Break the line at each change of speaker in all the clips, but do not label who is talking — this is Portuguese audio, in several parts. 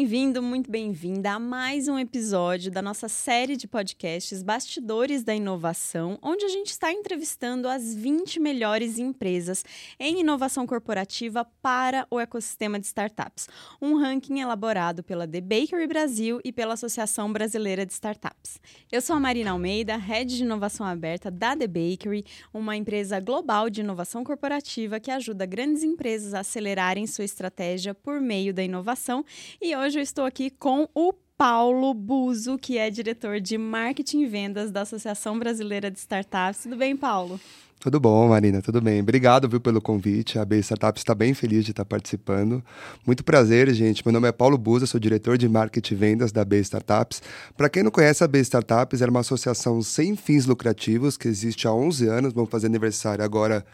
bem-vindo, muito bem-vinda a mais um episódio da nossa série de podcasts Bastidores da Inovação, onde a gente está entrevistando as 20 melhores empresas em inovação corporativa para o ecossistema de startups. Um ranking elaborado pela The Bakery Brasil e pela Associação Brasileira de Startups. Eu sou a Marina Almeida, head de inovação aberta da The Bakery, uma empresa global de inovação corporativa que ajuda grandes empresas a acelerarem sua estratégia por meio da inovação e hoje eu estou aqui com o Paulo Buzo, que é diretor de marketing e vendas da Associação Brasileira de Startups. Tudo bem, Paulo?
Tudo bom, Marina, tudo bem. Obrigado viu, pelo convite. A B Startups está bem feliz de estar participando. Muito prazer, gente. Meu nome é Paulo Buza, sou diretor de marketing e vendas da B Startups. Para quem não conhece, a B Startups é uma associação sem fins lucrativos que existe há 11 anos. Vamos fazer aniversário agora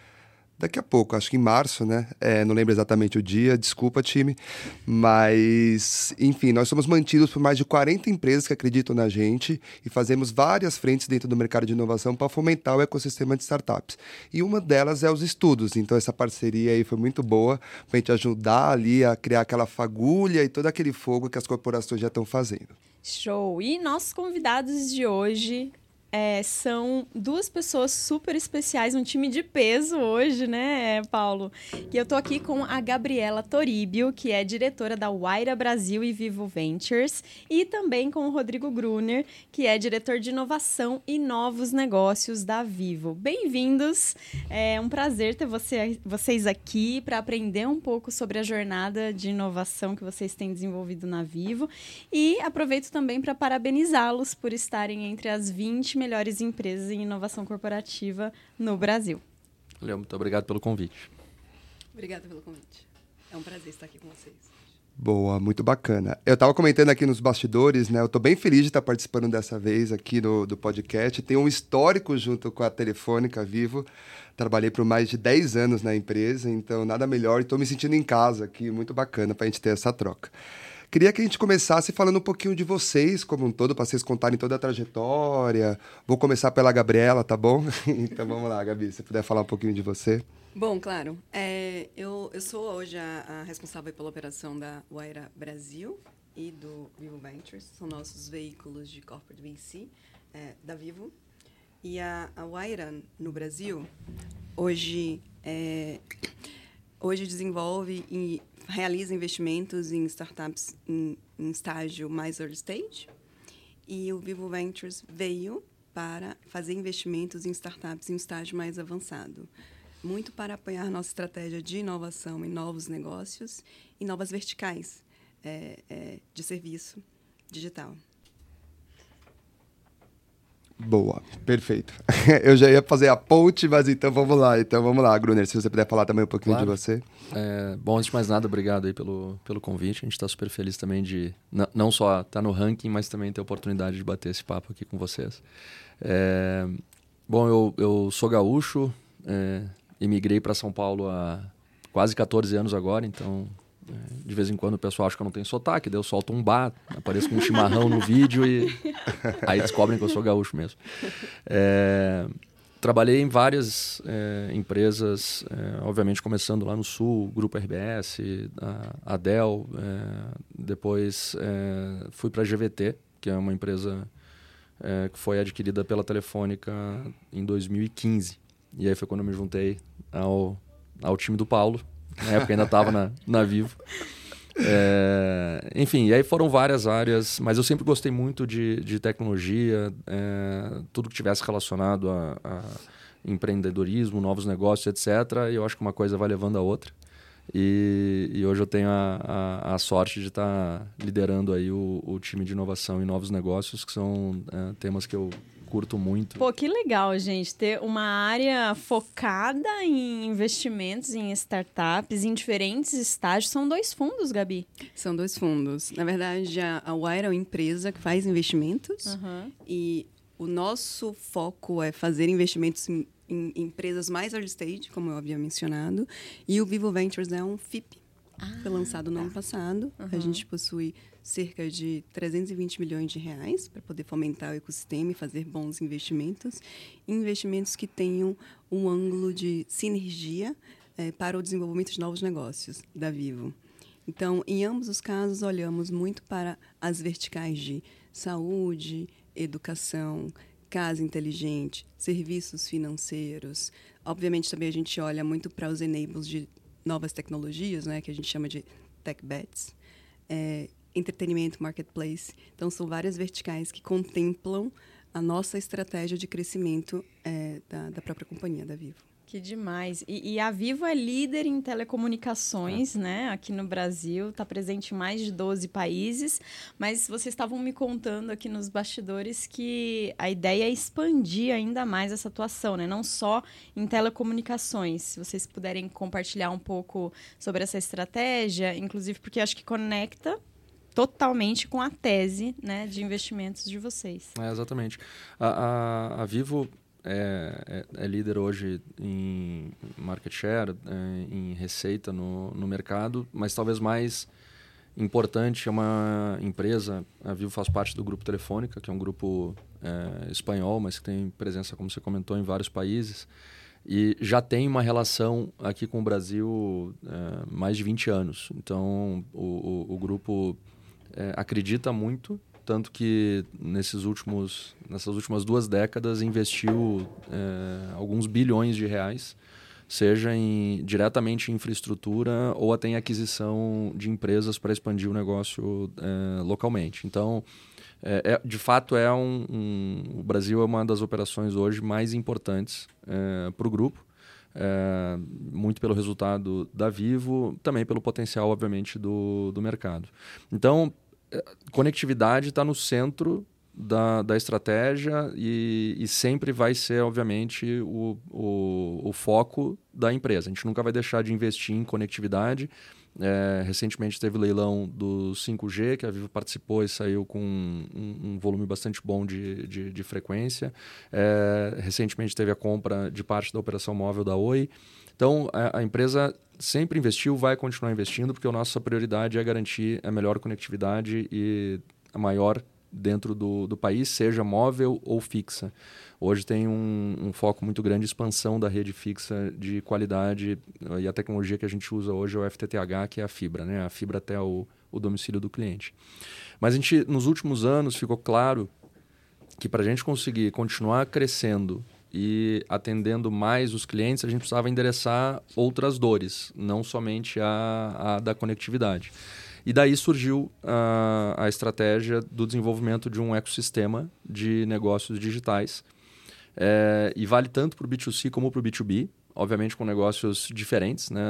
daqui a pouco, acho que em março, né? É, não lembro exatamente o dia, desculpa, time. Mas, enfim, nós somos mantidos por mais de 40 empresas que acreditam na gente e fazemos várias frentes dentro do mercado de inovação para fomentar o ecossistema de startups. E uma delas é os estudos. Então, essa parceria aí foi muito boa para a gente ajudar ali a criar aquela fagulha e todo aquele fogo que as corporações já estão fazendo.
Show! E nossos convidados de hoje é, são duas pessoas super especiais, um time de peso hoje, né, Paulo? E eu tô aqui com a Gabriela Toribio, que é diretora da Waira Brasil e Vivo Ventures, e também com o Rodrigo Gruner, que é diretor de inovação e novos negócios da Vivo. Bem-vindos! É um prazer ter você, vocês aqui para aprender um pouco sobre a jornada de inovação que vocês têm desenvolvido na Vivo. E aproveito também para parabenizá-los por estarem entre as 20 melhores empresas em inovação corporativa no Brasil.
Valeu, muito obrigado pelo convite.
Obrigada pelo convite. É um prazer estar aqui com vocês.
Boa, muito bacana. Eu estava comentando aqui nos bastidores, né? Eu estou bem feliz de estar participando dessa vez aqui no, do podcast. Tem um histórico junto com a Telefônica Vivo. Trabalhei por mais de 10 anos na empresa, então nada melhor. Estou me sentindo em casa aqui, muito bacana para a gente ter essa troca. Queria que a gente começasse falando um pouquinho de vocês como um todo, para vocês contarem toda a trajetória. Vou começar pela Gabriela, tá bom? então vamos lá, Gabi, se puder falar um pouquinho de você.
Bom, claro. É, eu, eu sou hoje a, a, responsável pela operação da Waira Brasil e do Vivo Ventures. São nossos veículos de corporate VC é, da Vivo. E a, a Waira, no Brasil, hoje, é, hoje desenvolve e realiza investimentos em startups em, em estágio mais early stage. E o Vivo Ventures veio para fazer investimentos em startups em estágio mais avançado. Muito para apoiar nossa estratégia de inovação em novos negócios e novas verticais é, é, de serviço digital.
Boa, perfeito. Eu já ia fazer a ponte, mas então vamos lá. Então vamos lá, Gruner, se você puder falar também um pouquinho claro. de você.
É, bom, antes de mais nada, obrigado aí pelo, pelo convite. A gente está super feliz também de não só estar tá no ranking, mas também ter a oportunidade de bater esse papo aqui com vocês. É, bom, eu, eu sou gaúcho, é, emigrei para São Paulo há quase 14 anos agora, então de vez em quando o pessoal acha que eu não tenho sotaque, daí eu solto um bar, apareço com um chimarrão no vídeo e aí descobrem que eu sou gaúcho mesmo. É, trabalhei em várias é, empresas, é, obviamente começando lá no Sul, Grupo RBS, a, a Dell, é, depois é, fui para a GVT, que é uma empresa é, que foi adquirida pela Telefônica em 2015. E aí foi quando eu me juntei ao, ao time do Paulo, na época ainda estava na, na Vivo. É, enfim, e aí foram várias áreas, mas eu sempre gostei muito de, de tecnologia, é, tudo que tivesse relacionado a, a, empreendedorismo, novos negócios, etc. E eu acho que uma coisa vai levando a outra. E, e hoje eu tenho a, a, a sorte de estar tá liderando aí o, o, time de inovação e novos negócios, que são é, temas que eu curto muito.
Pô, que legal, gente, ter uma área focada em investimentos em startups em diferentes estágios. São dois fundos, Gabi?
São dois fundos. Na verdade, a, a Wire é uma empresa que faz investimentos uhum. e o nosso foco é fazer investimentos em, em, empresas mais early stage, como eu havia mencionado, e o Vivo Ventures é um FIP. Ah, foi lançado no tá. ano passado. Uhum. A gente possui cerca de 320 milhões de reais para poder fomentar o ecossistema e fazer bons investimentos. Investimentos que tenham um ângulo de sinergia é, para o desenvolvimento de novos negócios da Vivo. Então, em ambos os casos, olhamos muito para as verticais de saúde, educação, casa inteligente, serviços financeiros. Obviamente, também a gente olha muito para os enables de novas tecnologias, né, que a gente chama de tech bets. É, entretenimento, marketplace. Então, são várias verticais que contemplam a nossa estratégia de crescimento é, da, da própria companhia, da Vivo.
Que demais. E, e, a Vivo é líder em telecomunicações, é. né? Aqui no Brasil, está presente em mais de 12 países. Mas vocês estavam me contando aqui nos bastidores que a ideia é expandir ainda mais essa atuação, né? Não só em telecomunicações. Se vocês puderem compartilhar um pouco sobre essa estratégia, inclusive porque acho que conecta totalmente com a tese né, de investimentos de vocês.
É, exatamente. A, a, a Vivo é, é, é, líder hoje em market share, é, em receita no, no mercado, mas talvez mais importante é uma empresa, a Vivo faz parte do grupo Telefônica, que é um grupo é, espanhol, mas que tem presença, como você comentou, em vários países, e já tem uma relação aqui com o Brasil é, mais de 20 anos. Então, o, o, o grupo é, acredita muito tanto que nesses últimos, nessas últimas duas décadas investiu é, alguns bilhões de reais, seja em, diretamente em infraestrutura ou até em aquisição de empresas para expandir o negócio é, localmente. Então, é, é, de fato, é um, um, o Brasil é uma das operações hoje mais importantes é, para o grupo. É, muito pelo resultado da Vivo, também pelo potencial, obviamente, do, do mercado. Então, conectividade está no centro da, da estratégia e, e, sempre vai ser, obviamente, o, o, o, foco da empresa. A gente nunca vai deixar de investir em conectividade. É, recentemente teve o leilão do 5G, que a Vivo participou e saiu com um, um volume bastante bom de, de, de frequência. É, recentemente teve a compra de parte da operação móvel da Oi. Então, a, a empresa sempre investiu, vai continuar investindo, porque a nossa prioridade é garantir a melhor conectividade e a maior dentro do, do país, seja móvel ou fixa. Hoje tem um, um, foco muito grande em expansão da rede fixa de qualidade e a tecnologia que a gente usa hoje é o FTTH, que é a fibra, né? a fibra até o, o domicílio do cliente. Mas a gente, nos últimos anos, ficou claro que para a gente conseguir continuar crescendo e atendendo mais os clientes, a gente precisava endereçar outras dores, não somente a, a da conectividade. E daí surgiu a, a estratégia do desenvolvimento de um ecossistema de negócios digitais. É, e vale tanto para o B2C como para o B2B, obviamente com negócios diferentes, né?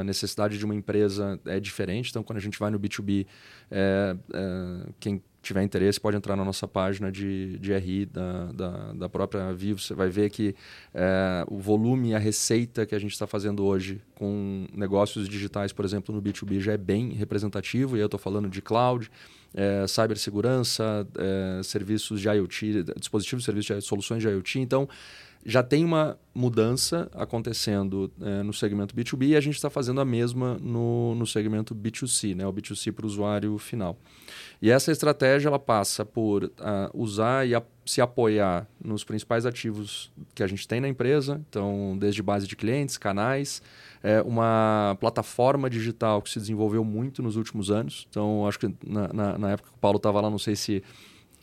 A necessidade de uma empresa é diferente. Então, quando a gente vai no B2B, é, é, quem tiver interesse, pode entrar na nossa página de, de RI da, da, da própria Vivo. Você vai ver que é, o volume a receita que a gente está fazendo hoje com negócios digitais, por exemplo, no B2B, já é bem representativo. E eu estou falando de cloud, é, cibersegurança, é, serviços de IoT, dispositivos de serviços de soluções de IoT. Então, já tem uma mudança acontecendo é, no segmento B2B e a gente está fazendo a mesma no, no segmento B2C, né? o B2C para o usuário final. E essa estratégia ela passa por uh, usar e a, se apoiar nos principais ativos que a gente tem na empresa, então desde base de clientes, canais, é, uma plataforma digital que se desenvolveu muito nos últimos anos. Então acho que na, na, na época que o Paulo estava lá, não sei se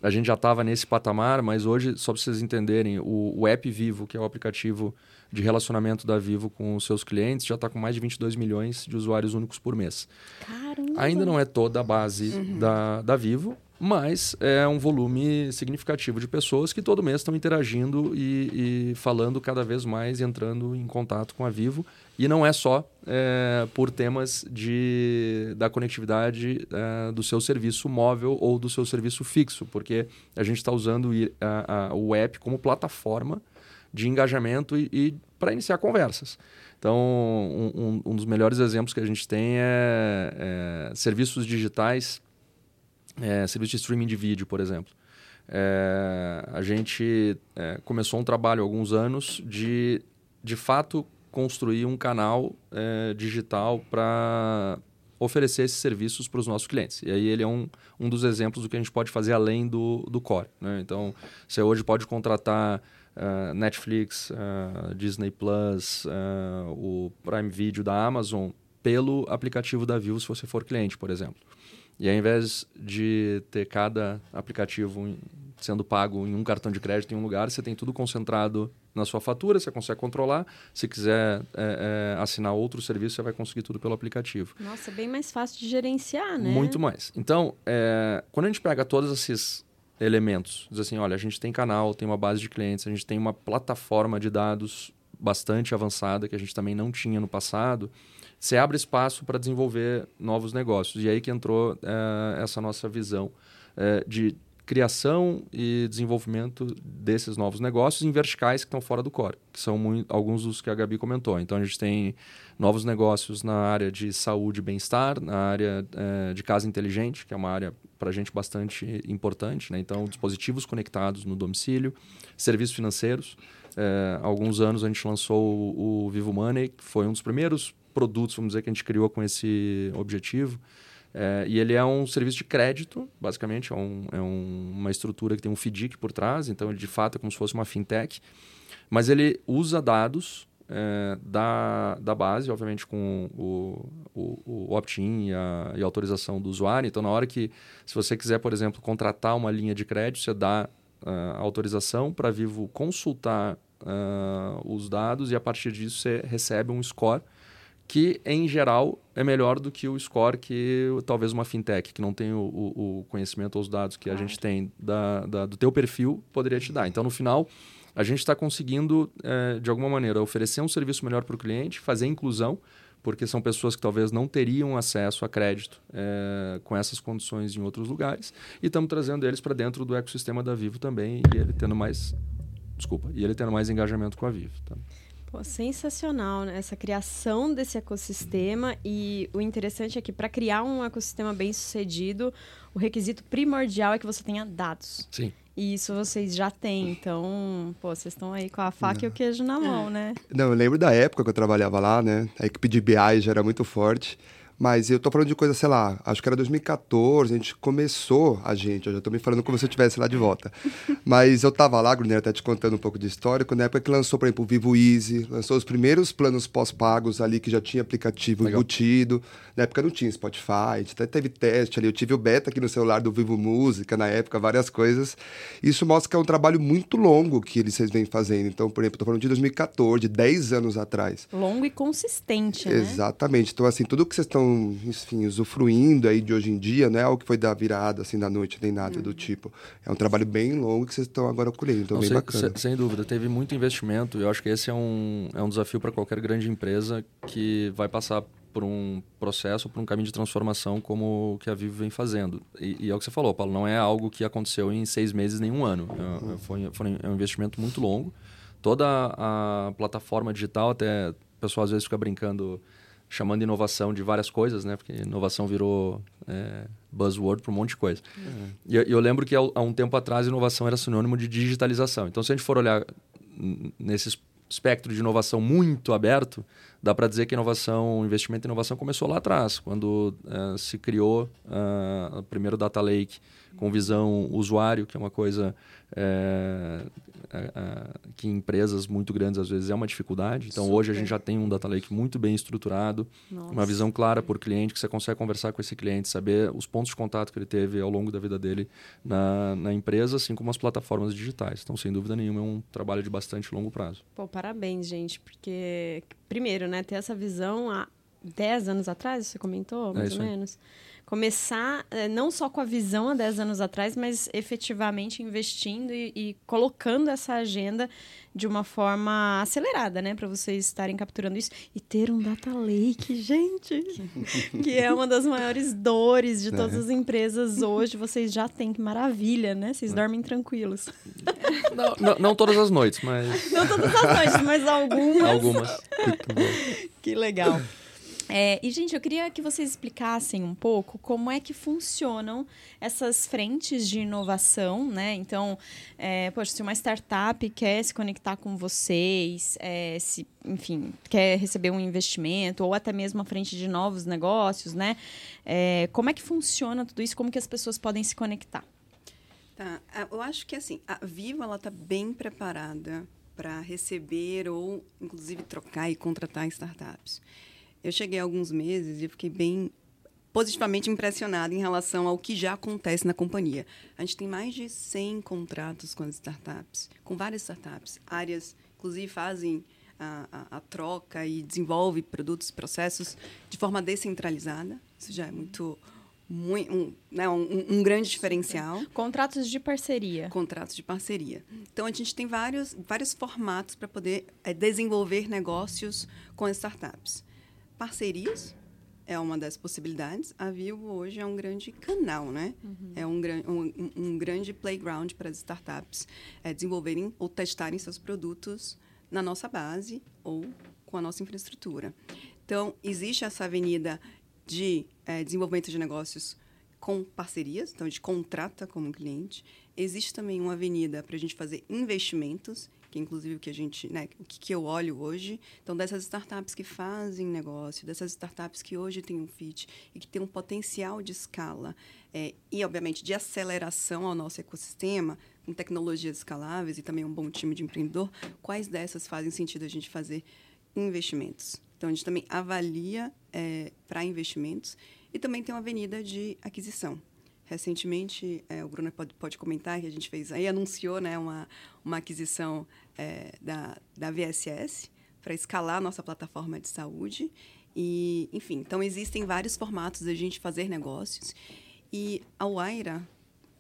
a gente já estava nesse patamar, mas hoje, só para vocês entenderem, o, o App Vivo, que é o aplicativo de relacionamento da Vivo com os seus clientes, já está com mais de 22 milhões de usuários únicos por mês.
Caramba!
Ainda não é toda a base uhum. da, da Vivo, mas é um volume significativo de pessoas que todo mês estão interagindo e, e, falando cada vez mais, entrando em contato com a Vivo. E não é só é, por temas de, da conectividade é, do seu serviço móvel ou do seu serviço fixo, porque a gente está usando a, a, o app como plataforma de engajamento e, e para iniciar conversas. Então, um, um, um, dos melhores exemplos que a gente tem é, é serviços digitais é, serviço de streaming de vídeo, por exemplo. É, a gente é, começou um trabalho há alguns anos de, de fato, construir um canal é, digital para oferecer esses serviços para os nossos clientes. E aí ele é um, um dos exemplos do que a gente pode fazer além do, do core. Né? Então, você hoje pode contratar uh, Netflix, uh, Disney Plus, uh, o Prime Video da Amazon pelo aplicativo da Vivo se você for cliente, por exemplo. E ao invés de ter cada aplicativo sendo pago em um cartão de crédito em um lugar, você tem tudo concentrado na sua fatura, você consegue controlar. Se quiser é, é, assinar outro serviço, você vai conseguir tudo pelo aplicativo.
Nossa, bem mais fácil de gerenciar, né?
Muito mais. Então, é, quando a gente pega todos esses elementos, diz assim, olha, a gente tem canal, tem uma base de clientes, a gente tem uma plataforma de dados bastante avançada que a gente também não tinha no passado, você abre espaço para desenvolver novos negócios. E aí que entrou é, essa nossa visão é, de criação e desenvolvimento desses novos negócios em verticais que estão fora do core, que são muito, alguns dos que a Gabi comentou. Então a gente tem novos negócios na área de saúde e bem-estar, na área é, de casa inteligente, que é uma área para a gente bastante importante. Né? Então, dispositivos conectados no domicílio, serviços financeiros. É, há alguns anos a gente lançou o, o Vivo Money, que foi um dos primeiros produtos, vamos dizer, que a gente criou com esse objetivo. É, e ele é um serviço de crédito, basicamente, é, um, é um, uma estrutura que tem um FDIC por trás, então ele de fato é como se fosse uma fintech, mas ele usa dados é, da, da base, obviamente com o, o, o opt-in e e a autorização do usuário. Então, na hora que, se você quiser, por exemplo, contratar uma linha de crédito, você dá uh, autorização para Vivo consultar uh, os dados e a partir disso você recebe um score que em geral é melhor do que o score que talvez uma fintech que não tem o, o, conhecimento ou os dados que claro. a gente tem da, da, do teu perfil poderia te dar. Então no final a gente está conseguindo é, de alguma maneira oferecer um serviço melhor para o cliente, fazer inclusão porque são pessoas que talvez não teriam acesso a crédito é, com essas condições em outros lugares e estamos trazendo eles para dentro do ecossistema da Vivo também e ele tendo mais desculpa e ele tendo mais engajamento com a Vivo. Tá?
Pô, sensacional, né? Essa criação desse ecossistema e o interessante é que para criar um ecossistema bem sucedido, o requisito primordial é que você tenha dados.
Sim.
E isso vocês já têm, então, pô, vocês estão aí com a faca Não. e o queijo na mão, né?
Não, eu lembro da época que eu trabalhava lá, né? A equipe de BI já era muito forte. Mas eu tô falando de coisa, sei lá, acho que era 2014, a gente começou, a gente, eu já tô me falando como se eu estivesse lá de volta. Mas eu tava lá, Grunner, até te contando um pouco de histórico, na época que lançou, por exemplo, o Vivo Easy, lançou os primeiros planos pós-pagos ali, que já tinha aplicativo Legal. embutido. Na época não tinha Spotify, até teve teste ali, eu tive o beta aqui no celular do Vivo Música, na época, várias coisas. Isso mostra que é um trabalho muito longo que eles vocês vêm fazendo. Então, por exemplo, tô falando de 2014, 10 anos atrás.
Longo e consistente, né?
Exatamente. Então, assim, tudo que vocês estão enfim, usufruindo aí de hoje em dia, não é algo que foi da virada, assim, da noite, nem nada uhum. do tipo. É um trabalho bem longo que vocês estão agora colhendo, então não, bem
sem,
bacana.
Sem dúvida, teve muito investimento e eu acho que esse é um, é um desafio para qualquer grande empresa que vai passar por um processo, por um caminho de transformação como o que a Vivo vem fazendo. E, e, é o que você falou, Paulo, não é algo que aconteceu em seis meses, nem um ano. É, uhum. foi, foi é um investimento muito longo. Toda a plataforma digital, até o pessoal às vezes fica brincando chamando inovação de várias coisas, né? Porque inovação virou é, buzzword para um monte de coisa. Uhum. E eu, lembro que há, um tempo atrás inovação era sinônimo de digitalização. Então, se a gente for olhar nesse espectro de inovação muito aberto, dá para dizer que inovação, investimento em inovação começou lá atrás, quando uh, se criou uh, o primeiro data lake com visão usuário, que é uma coisa é, que em empresas muito grandes às vezes é uma dificuldade. Então Super. hoje a gente já tem um data lake muito bem estruturado, Nossa. uma visão clara por cliente, que você consegue conversar com esse cliente, saber os pontos de contato que ele teve ao longo da vida dele na, na empresa, assim como as plataformas digitais. Então, sem dúvida nenhuma, é um trabalho de bastante longo prazo.
Pô, parabéns, gente, porque, primeiro, né, ter essa visão há 10 anos atrás, você comentou, mais é ou menos. Aí começar eh, não só com a visão há 10 anos atrás, mas efetivamente investindo e, e colocando essa agenda de uma forma acelerada, né, para vocês estarem capturando isso e ter um data lake, gente, que é uma das maiores dores de todas é. as empresas hoje. Vocês já têm que maravilha, né? Vocês é. dormem tranquilos.
Não, não, não, todas as noites, mas
não todas as noites, mas algumas.
Algumas.
que legal. É, e, gente, eu queria que vocês explicassem um pouco como é que funcionam essas frentes de inovação, né? Então, é, poxa, se uma startup quer se conectar com vocês, é, se, enfim, quer receber um investimento ou até mesmo a frente de novos negócios, né? É, como é que funciona tudo isso? Como que as pessoas podem se conectar?
Tá, eu acho que assim, a Viva ela está bem preparada para receber ou, inclusive, trocar e contratar startups. Eu cheguei há alguns meses e fiquei bem positivamente impressionada em relação ao que já acontece na companhia. A gente tem mais de 100 contratos com as startups, com várias startups, áreas, inclusive fazem a, a, a troca e desenvolve produtos, processos de forma descentralizada. Isso já é muito muito, um, né, um, um, grande diferencial.
Contratos de parceria.
Contratos de parceria. Então, a gente tem vários, vários formatos para poder é, desenvolver negócios com as startups. Parcerias é uma das possibilidades. A Vivo hoje é um grande canal, né? Uhum. É um, um, um, grande playground para as startups é, desenvolverem ou testarem seus produtos na nossa base ou com a nossa infraestrutura. Então, existe essa avenida de é, desenvolvimento de negócios com parcerias, então a gente contrata como cliente. Existe também uma avenida para a gente fazer investimentos, que inclusive o que a gente, né, o que, que eu olho hoje. Então, dessas startups que fazem negócio, dessas startups que hoje têm um fit e que têm um potencial de escala é, e, obviamente, de aceleração ao nosso ecossistema, com tecnologias escaláveis e também um bom time de empreendedor, quais dessas fazem sentido a gente fazer investimentos? Então, a gente também avalia é, para investimentos e também tem uma avenida de aquisição. Recentemente, é, o Bruno pode, pode comentar que a gente fez aí, anunciou né, uma, uma aquisição é, da, da VSS para escalar a nossa plataforma de saúde. E, enfim, então existem vários formatos a gente fazer negócios. E a Waira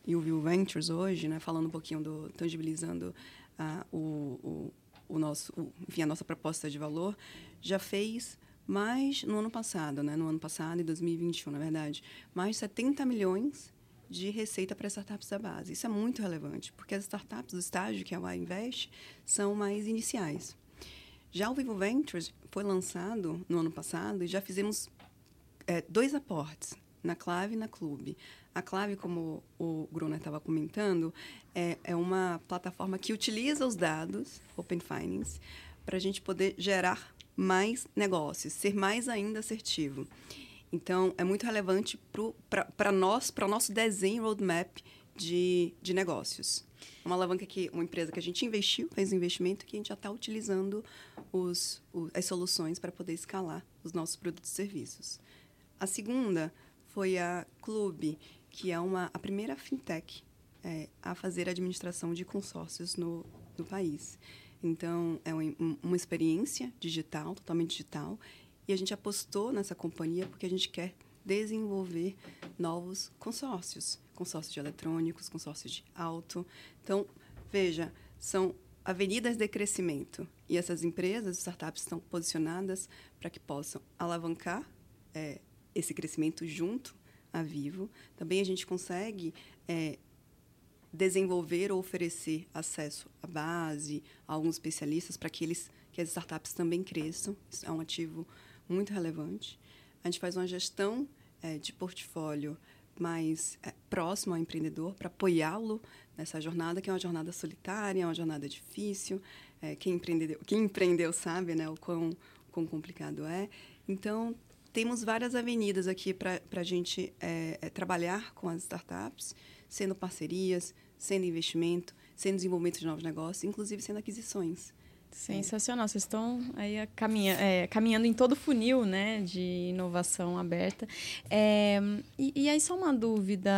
e o View Ventures hoje, né, falando um pouquinho do tangibilizando uh, o, o, o nosso, o, enfim, a nossa proposta de valor, já fez mais no ano passado, né? No ano passado, em 2021, na verdade, mais de 70 milhões de receita para startups da base. Isso é muito relevante, porque as startups do estágio que a UA investe são mais iniciais. Já o Vivo Ventures foi lançado no ano passado e já fizemos é, dois aportes, na Clave e na Clube. A Clave, como o Gruner estava comentando, é, é uma plataforma que utiliza os dados Open Finance para a gente poder gerar mais negócios, ser mais ainda assertivo. Então, é muito relevante para nós, para o nosso desenho roadmap de, de negócios. Uma alavanca que uma empresa que a gente investiu, fez investimento que a gente já está utilizando os, as soluções para poder escalar os nossos produtos e serviços. A segunda foi a Clube, que é uma, a primeira fintech é, a fazer administração de consórcios no, no país. Então, é uma, uma experiência digital, totalmente digital, e a gente apostou nessa companhia porque a gente quer desenvolver novos consórcios, consórcios de eletrônicos, consórcios de auto. Então, veja, são avenidas de crescimento e essas empresas, startups estão posicionadas para que possam alavancar é, esse crescimento junto a Vivo. Também a gente consegue é, desenvolver ou oferecer acesso à base, a alguns especialistas, para que, eles, que as startups também cresçam. Isso é um ativo muito relevante. A gente faz uma gestão é, de portfólio mais é, próximo ao empreendedor para apoiá-lo nessa jornada, que é uma jornada solitária, é uma jornada difícil. É, quem, empreendeu, quem empreendeu sabe né, o quão, quão complicado é. Então, temos várias avenidas aqui para a gente é, trabalhar com as startups sendo parcerias, sendo investimento, sendo desenvolvimento de novos negócios, inclusive sendo aquisições.
Sensacional, vocês estão aí caminha, é, caminhando em todo o funil né, de inovação aberta. É, e, e, aí, só uma dúvida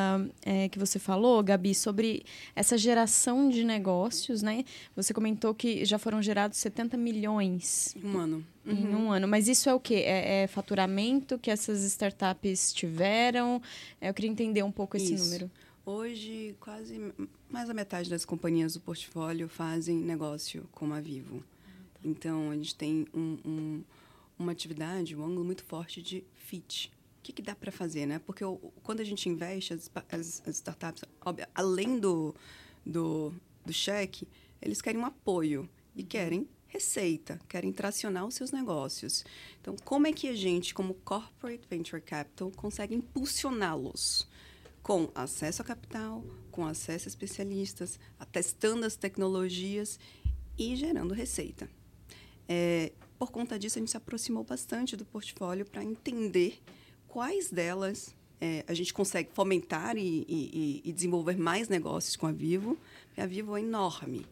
é, que você falou, Gabi, sobre essa geração de negócios, né? Você comentou que já foram gerados 70 milhões.
Um ano.
Uhum. Em um ano. Mas isso é o quê? É, é, faturamento que essas startups tiveram? É, eu queria entender um pouco esse
isso.
número.
Hoje, quase mais a metade das companhias do portfólio fazem negócio com a Vivo. Então, a gente tem um, um, uma atividade, um ângulo muito forte de fit. O que, que dá para fazer, né? Porque o, quando a gente investe, as, as, as startups, óbvio, além do, do, do cheque, eles querem um apoio e querem receita, querem tracionar os seus negócios. Então, como é que a gente, como Corporate Venture Capital, consegue impulsioná-los? Com acesso a capital, com acesso a especialistas, testando as tecnologias e gerando receita. É, por conta disso, a gente se aproximou bastante do portfólio para entender quais delas é, a gente consegue fomentar e, e, e, desenvolver mais negócios com a Vivo. A Vivo é enorme.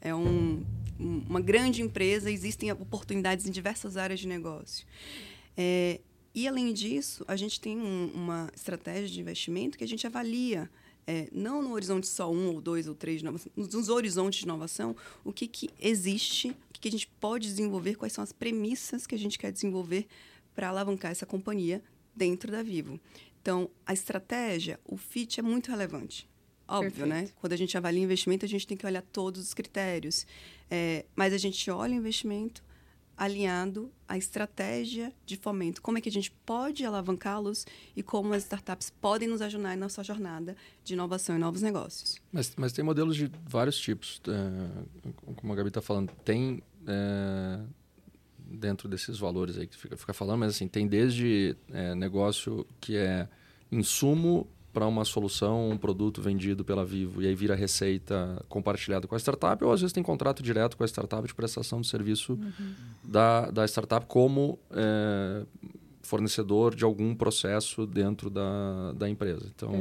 É um, uma grande empresa, existem oportunidades em diversas áreas de negócio. É, e, além disso, a gente tem um, uma estratégia de investimento que a gente avalia, é, não no horizonte só um ou dois ou três, nos horizontes de inovação, o que, que existe, o que, que a gente pode desenvolver, quais são as premissas que a gente quer desenvolver para alavancar essa companhia dentro da Vivo. Então, a estratégia, o fit é muito relevante. Óbvio, né? Perfeito. né? Quando a gente avalia investimento, a gente tem que olhar todos os critérios. É, mas a gente olha o investimento alinhado à estratégia de fomento. Como é que a gente pode alavancá-los e como as startups podem nos ajudar na nossa jornada de inovação e novos negócios.
Mas, mas tem modelos de vários tipos. É, como a Gabi está falando, tem é, dentro desses valores aí que fica, fica falando, mas assim, tem desde é, negócio que é insumo para uma solução, um produto vendido pela Vivo e aí vira receita compartilhada com a startup, ou às vezes tem contrato direto com a startup de prestação de serviço uhum. da, da startup como é, fornecedor de alguum processo dentro da, da empresa. Então,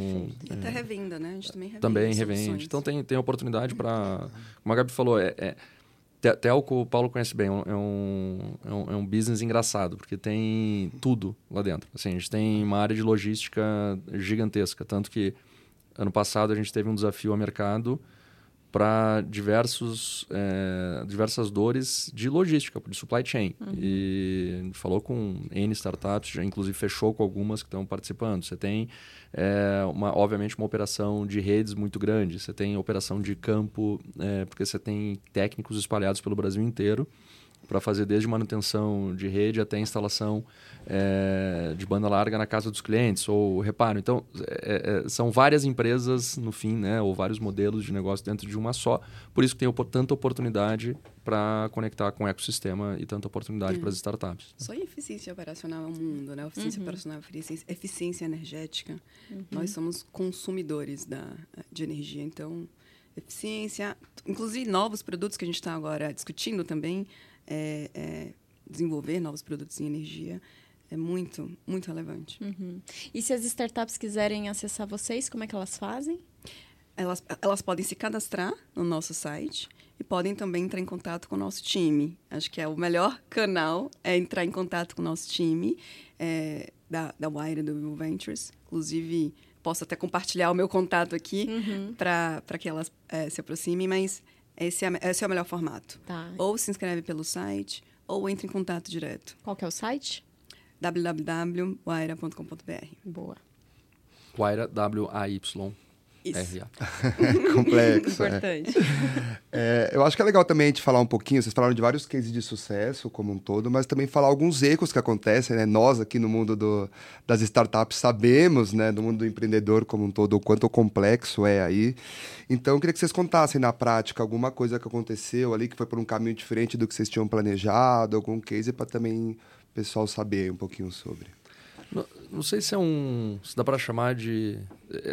e até revenda, né? A gente também revende.
Também revende. Então tem, tem oportunidade para. Como a Gabi falou, é, é Telco o Paulo conhece bem, é, é um, é, um, é um business engraçado, porque tem tudo lá dentro. Assim, a gente tem uma área de logística gigantesca, tanto que ano passado a gente teve um desafio ao mercado para diversos é, diversas dores de logística, de supply chain. Uhum. E falou com N startups, já inclusive fechou com algumas que estão participando. Você tem, é, uma, obviamente, uma operação de redes muito grande. Você tem operação de campo, é, porque você tem técnicos espalhados pelo Brasil inteiro para fazer desde manutenção de rede até instalação é, de banda larga na casa dos clientes ou reparo. Então, é, é, são várias empresas no fim, né, ou vários modelos de negócio dentro de uma só. Por isso que tem tanta oportunidade para conectar com o ecossistema e tanta oportunidade para as startups.
Só eficiência operacional é o mundo, né? Eficiência uhum. operacional, eficiência, eficiência energética. Uhum. Nós somos consumidores da, de energia, então eficiência, inclusive novos produtos que a gente está agora discutindo também é, é, desenvolver novos produtos em energia é muito, muito relevante.
Uhum. E se as startups quiserem acessar vocês, como é que elas fazem?
Elas, elas podem se cadastrar no nosso site e podem também entrar em contato com o nosso time. Acho que é o melhor canal é entrar em contato com o nosso time é, da, da Wire do Vivo Ventures. Inclusive, posso até compartilhar o meu contato aqui uhum. para que elas é, se aproximem, mas esse é, esse é o melhor formato.
Tá.
Ou se inscreve pelo site, ou entre em contato direto.
Qual que é o site?
www.waira.com.br.
Boa.
Waira, W-A-Y.
Isso.
Complexo.
É. Importante.
É. É, eu acho que é legal também a gente falar um pouquinho, vocês falaram de vários cases de sucesso como um todo, mas também falar alguns erros que acontecem, né? Nós aqui no mundo do, das startups sabemos, né, do mundo do empreendedor como um todo, o quanto complexo é aí. Então, eu queria que vocês contassem na prática alguma coisa que aconteceu ali, que foi por um caminho diferente do que vocês tinham planejado, algum case para também o pessoal saber um pouquinho sobre.
Não, sei se é um. Se dá para chamar de.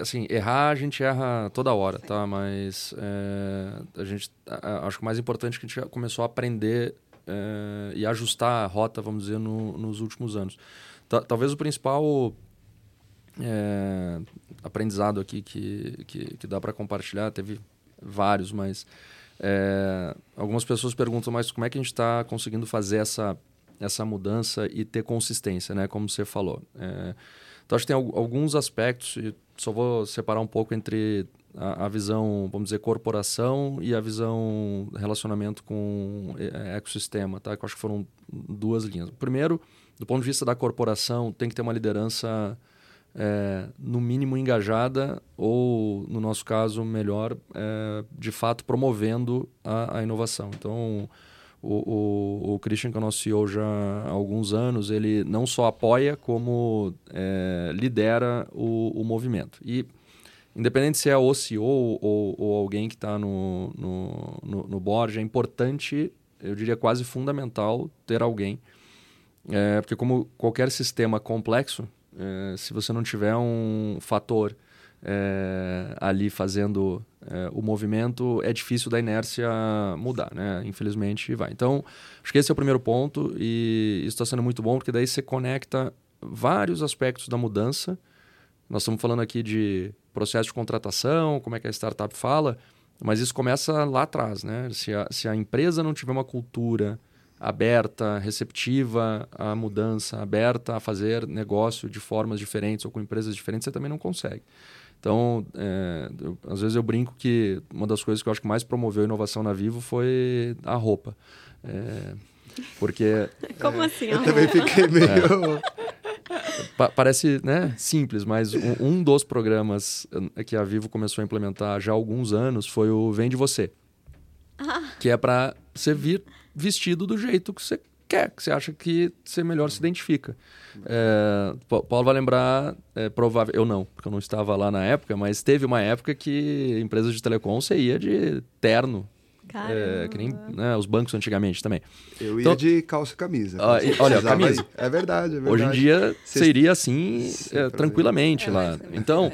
Assim, errar a gente erra toda hora, tá? Mas é, a gente. A, acho que o mais importante é que a gente começou a aprender é, e ajustar a rota, vamos dizer, no, nos últimos anos. talvez o principal é, aprendizado aqui que, que, que dá para compartilhar, teve vários, mas. É, algumas pessoas perguntam, mas como é que a gente está conseguindo fazer essa essa mudança e ter consistência, né? Como você falou. É, então, acho que tem alguns aspectos, e só vou separar um pouco entre a, a, visão, vamos dizer, corporação e a visão relacionamento com é, ecossistema, tá? Que eu acho que foram duas linhas. Primeiro, do ponto de vista da corporação, tem que ter uma liderança é, no mínimo engajada ou, no nosso caso, melhor, é, de fato promovendo a, a inovação. Então, o, o, o Christian, que é o nosso CEO já há alguns anos, ele não só apoia, como é, lidera o, o movimento. E independente se é o CEO ou, ou alguém que está no, no, no, no board, é importante, eu diria quase fundamental, ter alguém. É, porque como qualquer sistema complexo, é, se você não tiver um fator é, ali fazendo é, o movimento, é difícil da inércia mudar, né? Infelizmente vai. Então, acho que esse é o primeiro ponto e isso está sendo muito bom porque daí você conecta vários aspectos da mudança. Nós estamos falando aqui de processo de contratação, como é que a startup fala, mas isso começa lá atrás, né? Se a, se a empresa não tiver uma cultura aberta, receptiva à mudança, aberta a fazer negócio de formas diferentes ou com empresas diferentes, você também não consegue. Então, é, eu, às vezes eu brinco que uma das coisas que eu acho que mais promoveu a inovação na Vivo foi a roupa. É, porque.
Como assim?
Eu também fiquei meio.
É. Pa parece né, simples, mas um, um, dos programas eh, que a Vivo começou a implementar já há alguns anos foi o Vende Você. Ah. Que é para você vir vestido do jeito que você quer, que você acha que você melhor se identifica. É, Paulo vai lembrar, é provável, eu não, porque eu não estava lá na época, mas teve uma época que empresas de telecom você ia de terno. É, que nem né, os bancos antigamente também.
Eu ia então, de calça e camisa.
Ah, e, olha, camisa.
É verdade, é verdade.
Hoje em dia você iria assim é, tranquilamente é, lá. Então,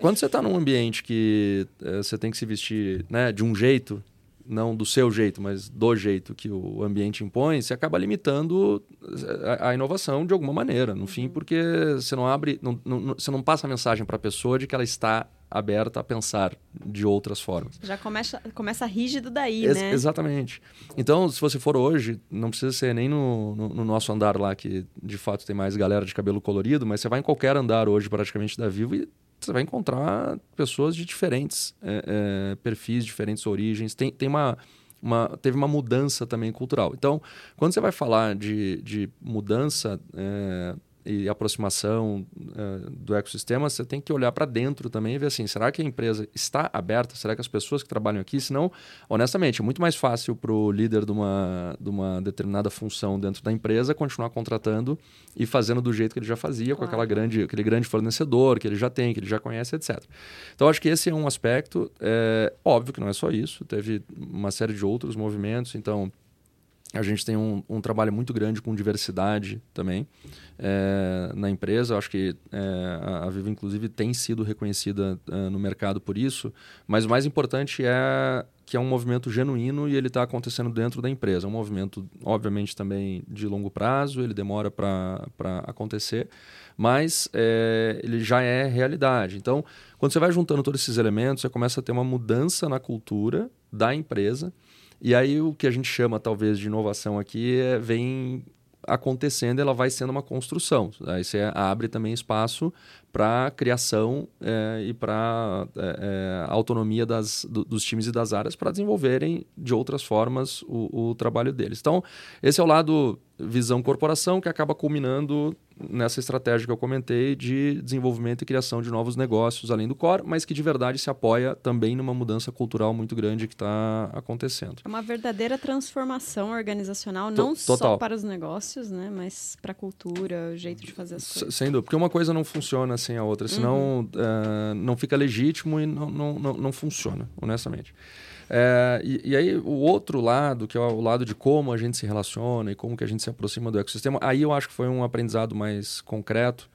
quando você está num ambiente que é, você tem que se vestir né, de um jeito, não do seu jeito, mas do jeito que o ambiente impõe, você acaba limitando a, a inovação de alguma maneira, no uhum. fim, porque você não abre, não, não, você não passa a mensagem para a pessoa de que ela está aberta a pensar de outras formas.
Já começa, começa rígido daí, Ex né?
Exatamente. Então, se você for hoje, não precisa ser nem no, no, no, nosso andar lá, que de fato tem mais galera de cabelo colorido, mas você vai em qualquer andar hoje praticamente da Vivo e você vai encontrar pessoas de diferentes é, é, perfis, diferentes origens. Tem, tem uma, uma, teve uma mudança também cultural. Então, quando você vai falar de, de mudança é, e aproximação uh, do ecossistema, você tem que olhar para dentro também e ver assim, será que a empresa está aberta? Será que as pessoas que trabalham aqui, senão, honestamente, é muito mais fácil para o líder de uma, de uma determinada função dentro da empresa continuar contratando e fazendo do jeito que ele já fazia, claro. com aquela grande, aquele grande fornecedor que ele já tem, que ele já conhece, etc. Então, acho que esse é um aspecto, é, óbvio que não é só isso, teve uma série de outros movimentos, então a gente tem um, um, trabalho muito grande com diversidade também é, na empresa. Acho que é, a Vivo, inclusive, tem sido reconhecida é, no mercado por isso. Mas o mais importante é que é um movimento genuíno e ele está acontecendo dentro da empresa. É um movimento, obviamente, também de longo prazo, ele demora para acontecer, mas ele já é realidade. Então, quando você vai juntando todos esses elementos, você começa a ter uma mudança na cultura da empresa e aí o que a gente chama talvez de inovação aqui é, vem acontecendo, ela vai sendo uma construção. Aí você abre também espaço para criação é, e para é, é, autonomia das, do, dos times e das áreas para desenvolverem de outras formas o, o, trabalho deles. Então, esse é o lado visão corporação que acaba culminando nessa estratégia que eu comentei de desenvolvimento e criação de novos negócios além do core, mas que de verdade se apoia também numa mudança cultural muito grande que está acontecendo.
É uma verdadeira transformação organizacional, não Total. só para os negócios, né, mas para a cultura, o jeito de fazer as coisas.
Sem dúvida, porque uma coisa não funciona sem a outra, senão uhum. uh, não fica legítimo e não, não, não, não funciona, honestamente. É, e, e, aí o outro lado, que é o lado de como a gente se relaciona e como que a gente se aproxima do ecossistema, aí eu acho que foi um aprendizado mais concreto.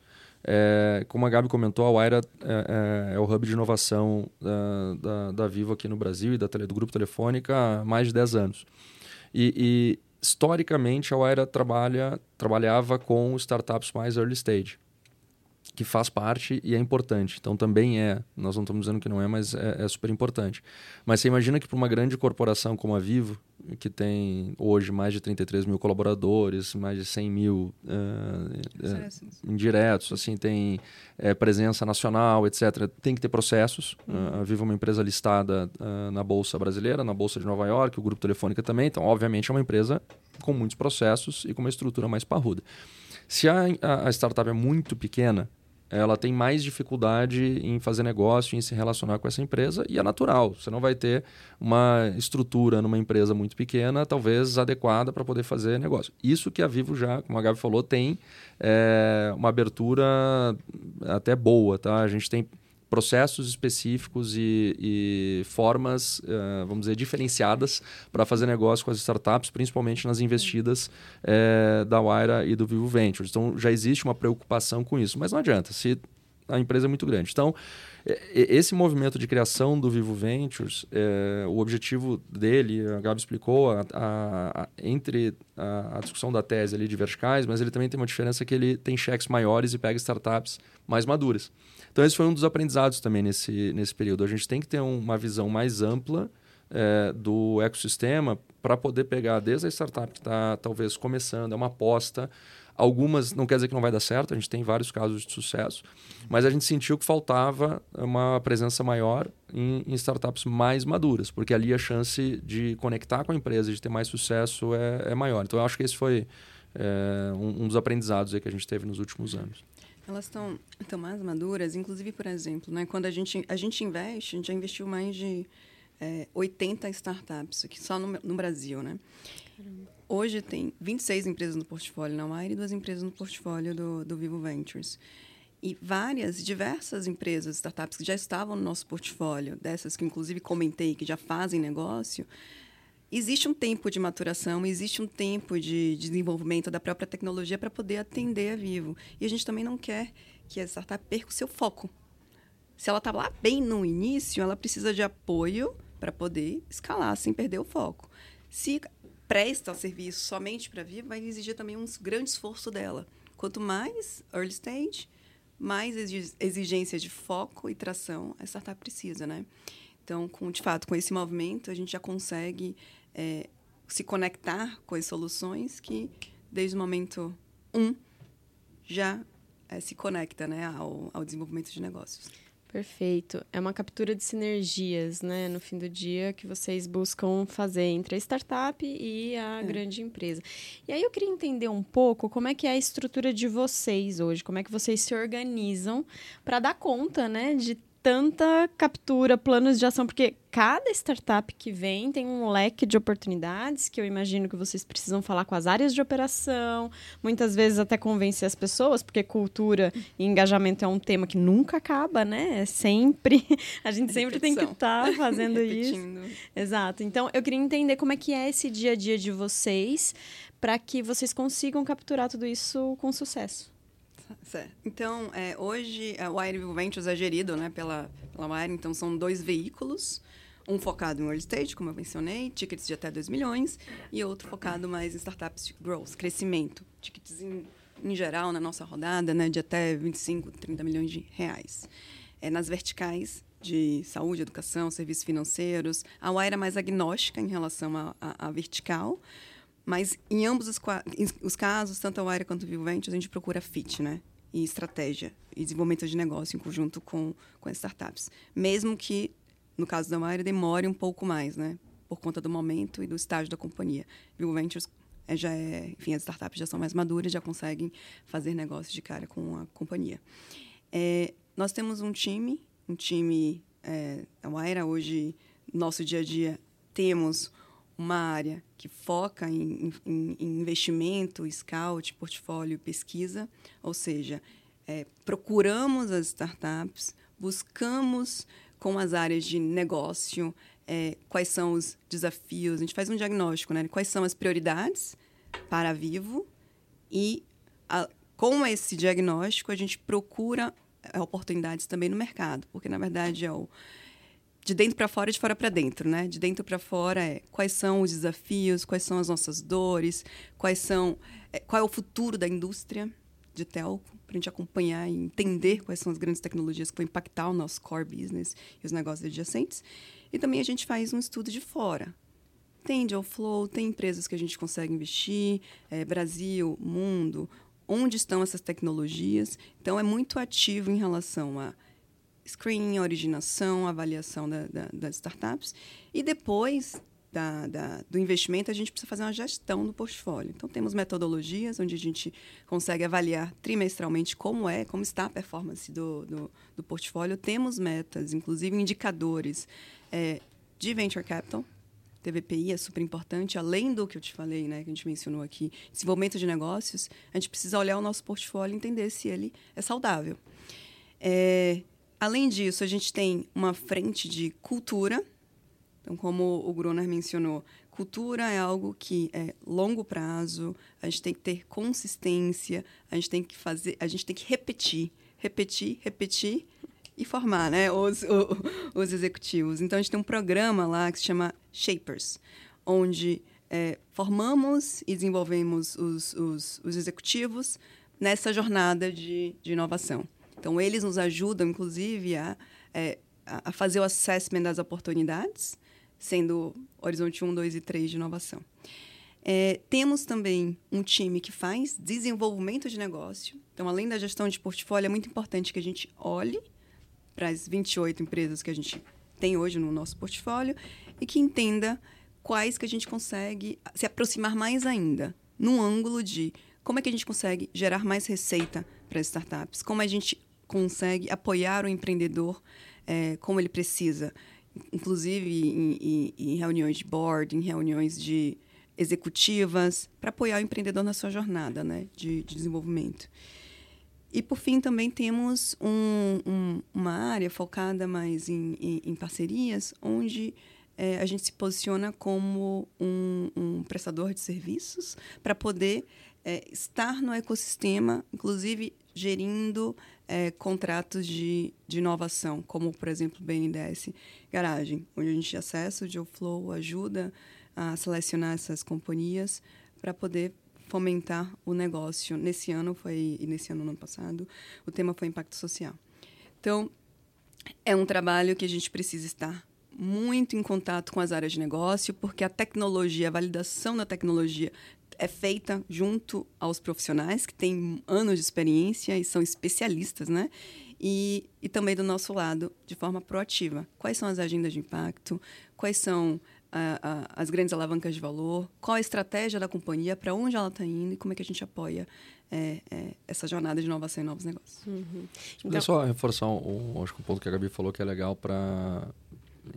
É, como a Gabi comentou, a Waira é, é, é o hub de inovação da, da, da, Vivo aqui no Brasil e da, do Grupo Telefônica há mais de 10 anos. E, e historicamente a Waira trabalha, trabalhava com startups mais early stage que faz parte e é importante. Então também é, nós não estamos dizendo que não é, mas é, é super importante. Mas você imagina que para uma grande corporação como a Vivo, que tem hoje mais de 33 mil colaboradores, mais de 100 mil uh, uh, indiretos, assim, tem uh, presença nacional, etc. Tem que ter processos. Uhum. a Vivo é uma empresa listada na Bolsa Brasileira, na Bolsa de Nova York, o Grupo Telefônica também. Então, obviamente, é uma empresa com muitos processos e com uma estrutura mais parruda. Se a, a startup é muito pequena, ela tem mais dificuldade em fazer negócio, em se relacionar com essa empresa, e é natural. Você não vai ter uma estrutura numa empresa muito pequena, talvez adequada para poder fazer negócio. Isso que a Vivo já, como a Gabi falou, tem é, uma abertura até boa. Tá? A gente tem processos específicos e, e formas, uh, vamos dizer, diferenciadas para fazer negócio com as startups, principalmente nas investidas uh, da Waira e do Vivo Ventures. Então, já existe uma preocupação com isso, mas não adianta, se a empresa é muito grande. Então, esse movimento de criação do Vivo Ventures, é, o objetivo dele, a Gabi explicou, a, a, a, entre a, discussão da tese ali de verticais, mas ele também tem uma diferença que ele tem cheques maiores e pega startups mais maduras. Então, esse foi um dos aprendizados também nesse, nesse período. A gente tem que ter uma visão mais ampla é, do ecossistema, para poder pegar desde a startup que está talvez começando, é uma aposta. Algumas não quer dizer que não vai dar certo, a gente tem vários casos de sucesso, mas a gente sentiu que faltava uma presença maior em, em startups mais maduras, porque ali a chance de conectar com a empresa, de ter mais sucesso é, é maior. Então eu acho que esse foi é, um, um, dos aprendizados que a gente teve nos últimos anos.
Elas estão mais maduras, inclusive, por exemplo, né, quando a gente, a gente investe, a gente já investiu mais de é, 80 startups aqui só no, no Brasil, né? Hoje tem 26 empresas no portfólio na Wire e duas empresas no portfólio do, do Vivo Ventures. E várias, diversas empresas, startups que já estavam no nosso portfólio, dessas que inclusive comentei, que já fazem negócio, existe um tempo de maturação, existe um tempo de desenvolvimento da própria tecnologia para poder atender a Vivo. E a gente também não quer que a startup perca o seu foco. Se ela está lá bem no início, ela precisa de apoio para poder escalar sem perder o foco. Se presta serviço somente para Vivo, vai exigir também um grande esforço dela. Quanto mais early stage, mais exigência de foco e tração a startup precisa, né? Então, com, de fato, com esse movimento, a gente já consegue é, se conectar com as soluções que, desde o momento um, já é, se conecta né, ao, ao desenvolvimento de negócios.
Perfeito. É uma captura de sinergias, né, no fim do dia, que vocês buscam fazer entre a startup e a é. grande empresa. E aí eu queria entender um pouco como é que é a estrutura de vocês hoje, como é que vocês se organizam para dar conta, né, de tanta captura, planos de ação, porque cada startup que vem tem um leque de oportunidades que eu imagino que vocês precisam falar com as áreas de operação, muitas vezes até convencer as pessoas, porque cultura e engajamento é um tema que nunca acaba, né? É sempre, a gente sempre tem que estar tá fazendo isso. Exato. Então, eu queria entender como é que é esse dia a dia de vocês para que vocês consigam capturar tudo isso com sucesso.
Certo. Então, é, hoje, o Wire Ventures é gerido né, pela, pela Wire, então são dois veículos. Um focado em early stage, como eu mencionei, tickets de até 2 milhões, e outro focado mais em startups de growth, crescimento. Tickets em, em geral, na nossa rodada, né, de até 25, 30 milhões de reais. É, nas verticais de saúde, educação, serviços financeiros, a Wire é mais agnóstica em relação à vertical, mas em ambos os, os casos, tanto a Wire quanto o Vivo Ventures, a gente procura fit, né? E estratégia e desenvolvimento de negócio em conjunto com, com as startups. Mesmo que, no caso da Wire, demore um pouco mais, né? Por conta do momento e do estágio da companhia. Vivo Ventures é, já é, enfim, as startups já são mais maduras, já conseguem fazer negócio de cara com a companhia. É, nós temos um time, um time, é, a Wire hoje, nosso dia a dia, temos uma área que foca em, em, em investimento, scout, portfólio, pesquisa, ou seja, é, procuramos as startups, buscamos com as áreas de negócio é, quais são os desafios, a gente faz um diagnóstico, né? Quais são as prioridades para Vivo e a, com esse diagnóstico a gente procura é, oportunidades também no mercado, porque na verdade é o de dentro para fora e de fora para dentro, né? De dentro para fora é quais são os desafios, quais são as nossas dores, quais são é, qual é o futuro da indústria de telco para a gente acompanhar e entender quais são as grandes tecnologias que vão impactar o nosso core business e os negócios adjacentes. E também a gente faz um estudo de fora. Tem deal flow, tem empresas que a gente consegue investir, é, Brasil, mundo, onde estão essas tecnologias. Então é muito ativo em relação a screening, originação, avaliação da, da, das startups. E depois da, da, do investimento, a gente precisa fazer uma gestão do portfólio. Então, temos metodologias onde a gente consegue avaliar trimestralmente como é, como está a performance do, do, do portfólio. Temos metas, inclusive indicadores é, de venture capital. TVPI é super importante, além do que eu te falei, né, que a gente mencionou aqui, desenvolvimento de negócios, a gente precisa olhar o nosso portfólio e entender se ele é saudável. É, Além disso, a gente tem uma frente de cultura. Então, como o Gruner mencionou, cultura é algo que é longo prazo, a gente tem que ter consistência, a gente tem que fazer, a gente tem que repetir, repetir, repetir e formar né, os, o, os executivos. Então, a gente tem um programa lá que se chama Shapers, onde é, formamos e desenvolvemos os, os, os executivos nessa jornada de, de inovação. Então, eles nos ajudam, inclusive, a, é, a fazer o assessment das oportunidades, sendo Horizonte 1, 2 e 3 de inovação. É, temos também um time que faz desenvolvimento de negócio. Então, além da gestão de portfólio, é muito importante que a gente olhe para as 28 empresas que a gente tem hoje no nosso portfólio e que entenda quais que a gente consegue se aproximar mais ainda, num ângulo de como é que a gente consegue gerar mais receita para as startups, como a gente consegue apoiar o empreendedor é, como ele precisa, inclusive em, em, em reuniões de board, em reuniões de executivas, para apoiar o empreendedor na sua jornada né, de, de desenvolvimento. E, por fim, também temos um, um, uma área focada mais em, em, em parcerias, onde é, a gente se posiciona como um, um prestador de serviços para poder é, estar no ecossistema, inclusive gerindo é, contratos de, de inovação, como, por exemplo, o BNDES Garagem, onde a gente acessa o GeoFlow, ajuda a selecionar essas companhias para poder fomentar o negócio. Nesse ano foi e nesse ano no ano passado, o tema foi impacto social. Então, é um trabalho que a gente precisa estar muito em contato com as áreas de negócio, porque a tecnologia, a validação da tecnologia é feita junto aos profissionais que têm anos de experiência e são especialistas, né? E, e também do nosso lado, de forma proativa. Quais são as agendas de impacto? Quais são a, a, as grandes alavancas de valor, qual a estratégia da companhia, para onde ela está indo e como é que a gente apoia é, é, essa jornada de inovação e novos negócios.
Uhum. Então... só reforçar um, acho que o ponto que a Gabi falou que é legal para,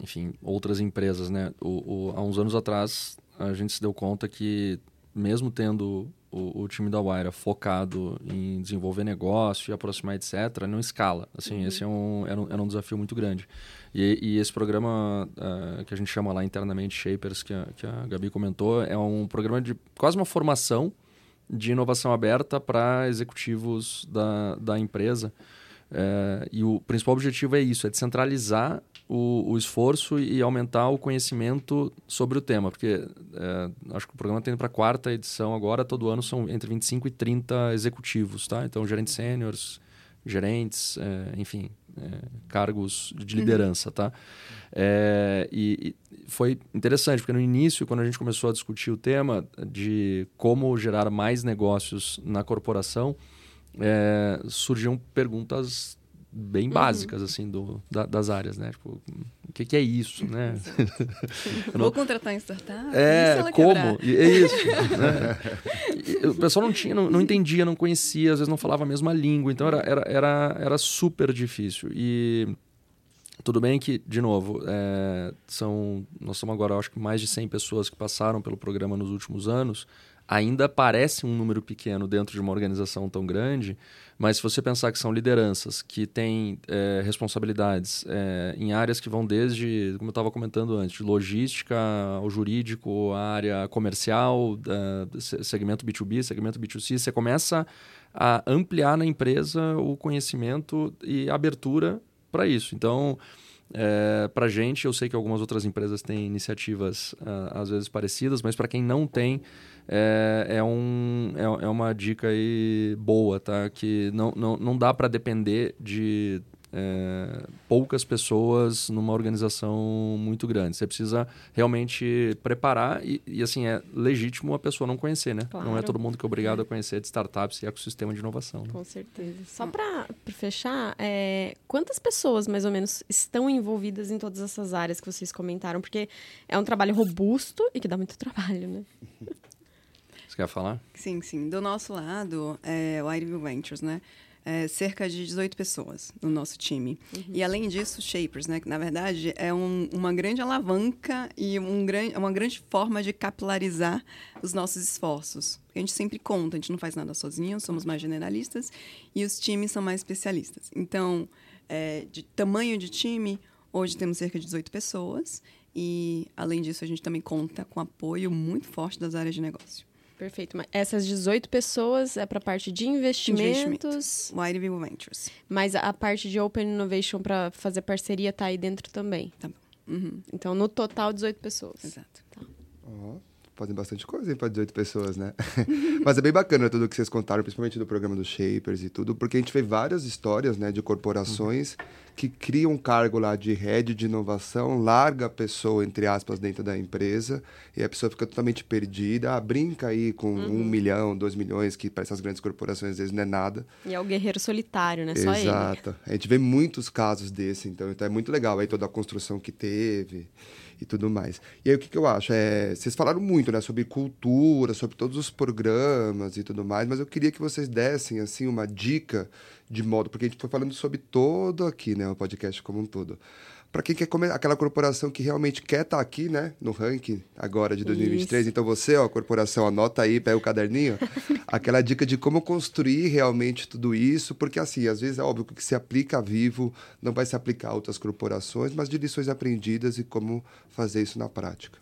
enfim, outras empresas, né? O, o, há uns anos atrás, a gente se deu conta que, mesmo tendo o, o, time da Wire focado em desenvolver negócio e aproximar, etc., não escala. Assim, uhum. esse é um, era, um, era um desafio muito grande. E, e esse programa uh, que a gente chama lá internamente Shapers, que a, que a Gabi comentou, é um programa de quase uma formação de inovação aberta para executivos da, da empresa. É, e o principal objetivo é isso, é descentralizar o, o, esforço e aumentar o conhecimento sobre o tema. Porque é, acho que o programa está indo para a quarta edição agora, todo ano são entre 25 e 30 executivos, tá? Então, gerentes sêniores, gerentes, é, enfim, é, cargos de liderança, tá? É, e, e, foi interessante, porque no início, quando a gente começou a discutir o tema de como gerar mais negócios na corporação, é, surgiam perguntas bem uhum. básicas assim do, da, das áreas, né? Tipo, o que, que é isso, né?
não... Vou contratar em startup?
É, como? É isso. né? o pessoal não tinha, não, não, entendia, não conhecia, às vezes não falava a mesma língua, então era, era, era, era super difícil. E tudo bem que, de novo, é, são, nós somos agora, acho que mais de 100 pessoas que passaram pelo programa nos últimos anos, ainda parece um número pequeno dentro de uma organização tão grande, mas se você pensar que são lideranças que têm é, responsabilidades é, em áreas que vão desde, como eu estava comentando antes, de logística ao jurídico, a área comercial, segmento B2B, segmento B2C, você começa a ampliar na empresa o conhecimento e abertura para isso. Então, é, para gente, eu sei que algumas outras empresas têm iniciativas uh, às vezes parecidas, mas para quem não tem, é, é, um, é, é uma dica aí boa, tá? Que não, não, não dá para depender de é, poucas pessoas numa organização muito grande. Você precisa realmente preparar e, e, assim, é legítimo a pessoa não conhecer, né? Claro. Não é todo mundo que é obrigado a conhecer de startups e ecossistema de inovação. Né?
Com certeza. Só para fechar, é, quantas pessoas, mais ou menos, estão envolvidas em todas essas áreas que vocês comentaram? Porque é um trabalho robusto e que dá muito trabalho, né?
Você quer falar?
Sim, sim. Do nosso lado, é, o Ivy Ventures, né? É, cerca de 18 pessoas no nosso time. Uhum. E além disso, Shapers, né? Que na verdade é um, uma grande alavanca e um gran, uma grande forma de capilarizar os nossos esforços. Porque a gente sempre conta, a gente não faz nada sozinho, somos mais generalistas e os times são mais especialistas. Então, é, de tamanho de time, hoje temos cerca de 18 pessoas. E, além disso, a gente também conta com apoio muito forte das áreas de negócio.
Perfeito. Mas essas 18 pessoas é para a parte de investimentos.
Investimento. Wide Ventures.
Mas a parte de Open Innovation para fazer parceria está aí dentro também.
Tá
Uhum. Então, no total, 18 pessoas.
Exato. Tá.
Uhum. fazem bastante coisa hein, para 18 pessoas, né? Mas é bem bacana tudo que vocês contaram, principalmente do programa dos Shapers e tudo, porque a gente vê várias histórias né, de corporações uhum. Que criam um cargo lá de head de inovação, larga a pessoa, entre aspas, dentro da empresa, e a pessoa fica totalmente perdida, ah, brinca aí com uhum. um milhão, dois milhões, que para essas grandes corporações às vezes não é nada.
E é o guerreiro solitário, né? Só
Exato.
ele.
Exato. A gente vê muitos casos desse, então, então é muito legal aí toda a construção que teve e tudo mais. E aí o que, que eu acho? É, vocês falaram muito né, sobre cultura, sobre todos os programas e tudo mais, mas eu queria que vocês dessem assim uma dica de modo, porque a gente foi falando sobre todo aqui, né, o podcast como um todo para quem quer comer, aquela corporação que realmente quer estar tá aqui, né, no ranking agora de 2023. Isso. Então você, ó, corporação, anota aí, pega o caderninho, aquela dica de como construir realmente tudo isso, porque assim, às vezes é óbvio que se aplica a Vivo, não vai se aplicar a outras corporações, mas de lições aprendidas e como fazer isso na prática.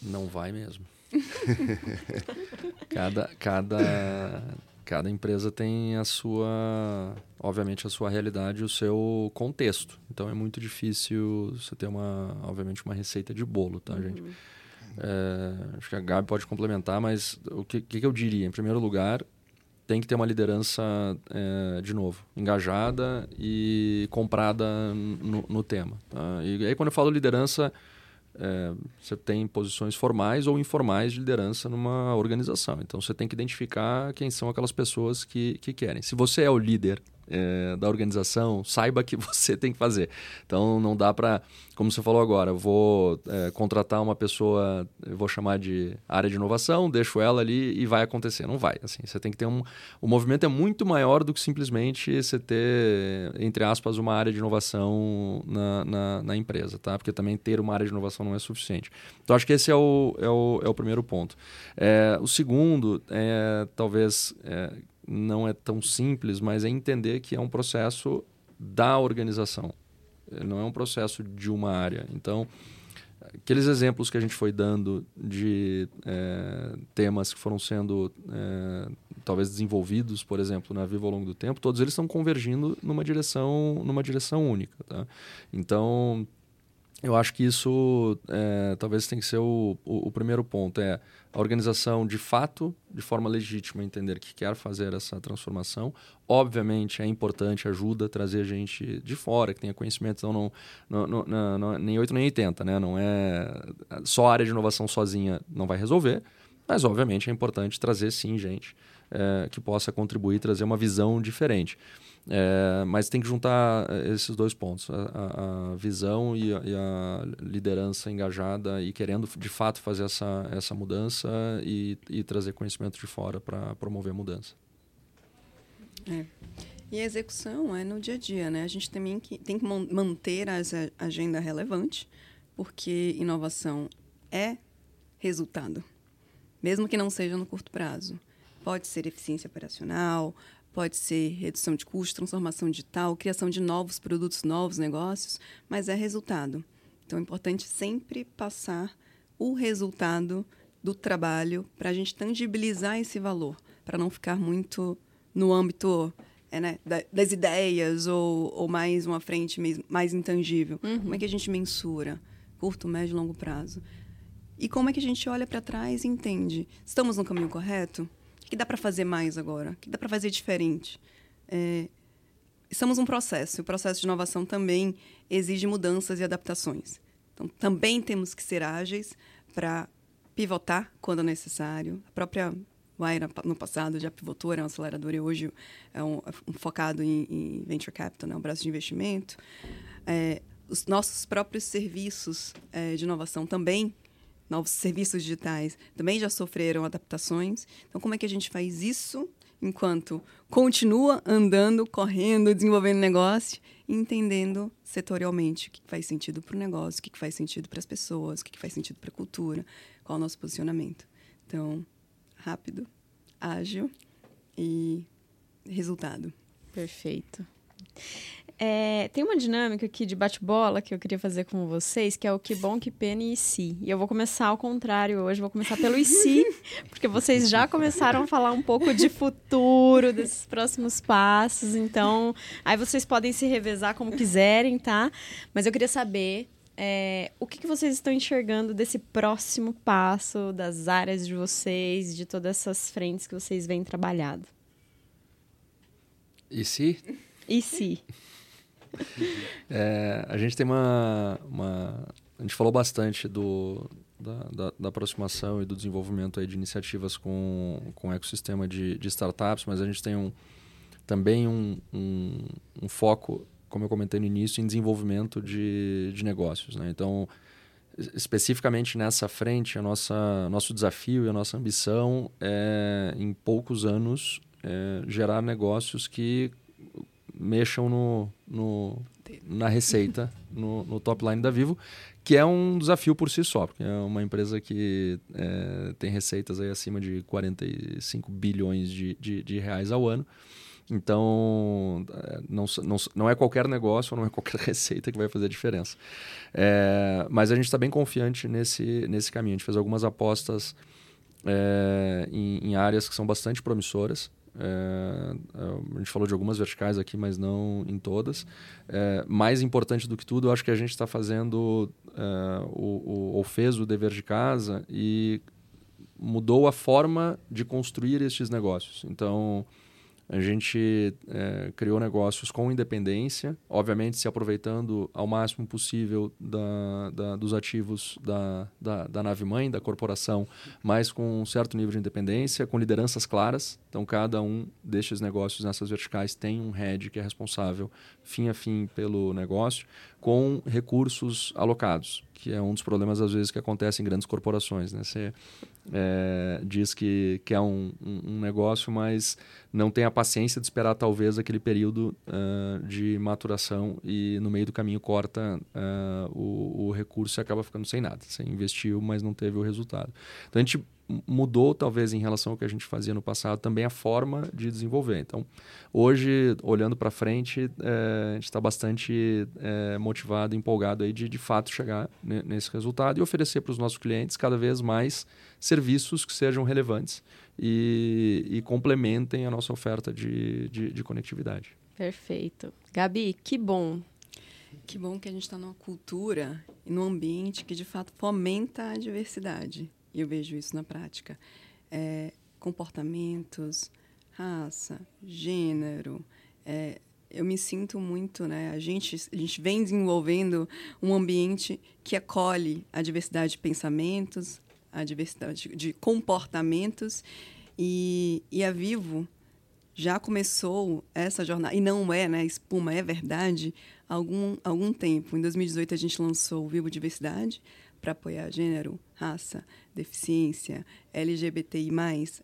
Não vai mesmo. cada cada cada empresa tem a sua, obviamente, a sua realidade e o seu contexto. Então é muito difícil você ter uma, obviamente, uma receita de bolo, tá, uhum. gente? É, acho que a Gabi pode complementar, mas o que, que eu diria? Em primeiro lugar, tem que ter uma liderança, é, de novo, engajada e comprada no, no tema. Tá? E aí, quando eu falo liderança, é, você tem posições formais ou informais de liderança numa organização. Então você tem que identificar quem são aquelas pessoas que, que querem. Se você é o líder é, da organização, saiba que você tem que fazer. Então não dá para, como você falou agora, vou é, contratar uma pessoa, vou chamar de área de inovação, deixo ela ali e vai acontecer. Não vai. Assim, você tem que ter um. O movimento é muito maior do que simplesmente você ter, entre aspas, uma área de inovação na, na, na empresa, tá? Porque também ter uma área de inovação não é suficiente. Então acho que esse é o, é o, é o primeiro ponto. É, o segundo é talvez é, não é tão simples, mas é entender que é um processo da organização, não é um processo de uma área. Então, aqueles exemplos que a gente foi dando de é, temas que foram sendo é, talvez desenvolvidos, por exemplo, na Viva ao longo do tempo, todos eles estão convergindo numa direção, numa direção única. Tá? Então, eu acho que isso é, talvez tem que ser o, o, o, primeiro ponto. É a organização, de fato, de forma legítima, entender que quer fazer essa transformação. Obviamente, é importante, ajuda a trazer gente de fora, que tenha conhecimento. Então, não, não, não, não, nem 8 nem 80, né? Não é... Só a área de inovação sozinha não vai resolver. Mas, obviamente, é importante trazer, sim, gente é, que possa contribuir, trazer uma visão diferente. É, mas tem que juntar é, esses dois pontos: a, a visão e a, e a, liderança engajada e querendo de fato fazer essa, essa mudança e, e trazer conhecimento de fora para promover a mudança.
É. E a execução é no dia a dia, né? A gente também que, tem que manter a agenda relevante, porque inovação é resultado, mesmo que não seja no curto prazo. Pode ser eficiência operacional, pode ser redução de custos, transformação digital, criação de novos produtos, novos negócios, mas é resultado. Então é importante sempre passar o resultado do trabalho para a gente tangibilizar esse valor, para não ficar muito no âmbito é, né, das ideias ou, ou mais uma frente mais intangível. Uhum. Como é que a gente mensura? Curto, médio e longo prazo. E como é que a gente olha para trás e entende? Estamos no caminho correto? Que dá para fazer mais agora? O que dá para fazer diferente? É, estamos num processo. O processo de inovação também exige mudanças e adaptações. Então, também temos que ser ágeis para pivotar quando necessário. A própria Wire, no passado, já pivotou, era um acelerador e hoje é um, um focado em, em, venture capital, né? um braço de investimento. É, os nossos próprios serviços é, de inovação também novos serviços digitais também já sofreram adaptações. Então, como é que a gente faz isso enquanto continua andando, correndo, desenvolvendo negócio entendendo setorialmente o que faz sentido para o negócio, o que faz sentido para as pessoas, o que faz sentido para a cultura, qual é o nosso posicionamento. Então, rápido, ágil e resultado.
Perfeito. É, tem uma dinâmica aqui de bate-bola que eu queria fazer com vocês, que é o que bom, que pena e si. E eu vou começar ao contrário hoje, vou começar pelo e si, porque vocês já começaram a falar um pouco de futuro, desses próximos passos. Então, aí vocês podem se revezar como quiserem, tá? Mas eu queria saber é, o que, que vocês estão enxergando desse próximo passo, das áreas de vocês, de todas essas frentes que vocês vêm trabalhado?
E se?
E se?
é, a gente tem uma, uma, A gente falou bastante do, da, da, da, aproximação e do desenvolvimento aí de iniciativas com, com o ecossistema de, de startups, mas a gente tem um, também um, um, um foco como eu comentei no início, em desenvolvimento de, de negócios. Né? Então, especificamente nessa frente, a nossa nosso desafio e a nossa ambição é, em poucos anos, é, gerar negócios que mexam no, no na receita, no, no, top line da Vivo, que é um desafio por si só, porque é uma empresa que é, tem receitas aí acima de 45 bilhões de, de, de reais ao ano. Então, é, não, não, não é qualquer negócio, não é qualquer receita que vai fazer a diferença. É, mas a gente está bem confiante nesse, nesse caminho. A gente fez algumas apostas é, em, em, áreas que são bastante promissoras. É, é, a gente falou de algumas verticais aqui, mas não em todas. É, mais importante do que tudo, eu acho que a gente está fazendo o, o, ou fez o dever de casa e mudou a forma de construir estes negócios. Então, a gente é, criou negócios com independência, obviamente se aproveitando ao máximo possível da, da, dos ativos da, da, da nave-mãe, da corporação, mas com um certo nível de independência, com lideranças claras. Então, cada um destes negócios nessas verticais tem um head que é responsável, fim a fim, pelo negócio, com recursos alocados, que é um dos problemas, às vezes, que acontece em grandes corporações. Né? Você é, diz que quer um, um, negócio, mas não tem a paciência de esperar talvez aquele período uh, de maturação e no meio do caminho corta uh, o, o, recurso e acaba ficando sem nada. Você investiu, mas não teve o resultado. Então a gente mudou talvez em relação ao que a gente fazia no passado também a forma de desenvolver. Então hoje olhando para frente é, a gente está bastante é, motivado, empolgado aí de de fato chegar nesse resultado e oferecer para os nossos clientes cada vez mais serviços que sejam relevantes e, e complementem a nossa oferta de, de, de conectividade.
Perfeito. Gabi, que bom
que bom que a gente está numa cultura e num ambiente que de fato fomenta a diversidade. E eu vejo isso na prática. É, comportamentos, raça, gênero. É, eu me sinto muito, né? A gente, a gente vem desenvolvendo um ambiente que acolhe a diversidade de pensamentos, a diversidade de comportamentos. E, e a Vivo já começou essa jornada, e não é, né? Espuma, é verdade, há algum, algum tempo. Em 2018, a gente lançou o Vivo Diversidade para apoiar gênero, raça, deficiência, LGBTI,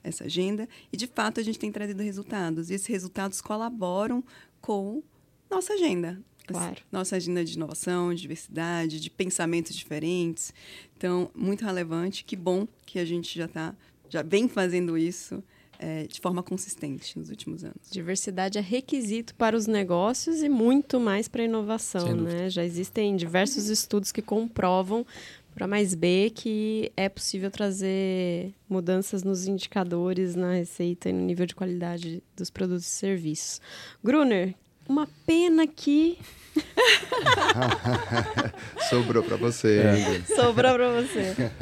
essa agenda. E, de fato, a gente tem trazido resultados. E esses resultados colaboram com nossa agenda,
Claro.
Nossa agenda de inovação, de diversidade, de pensamentos diferentes. Então, muito relevante. Que bom que a gente já tá, já vem fazendo isso é, de forma consistente nos últimos anos.
Diversidade é requisito para os negócios e muito mais para a inovação, né? Já existem diversos estudos que comprovam para mais B que é possível trazer mudanças nos indicadores, na receita e no nível de qualidade dos produtos e serviços. Gruner, uma pena que
Sobrou para você. É.
Sobrou para você.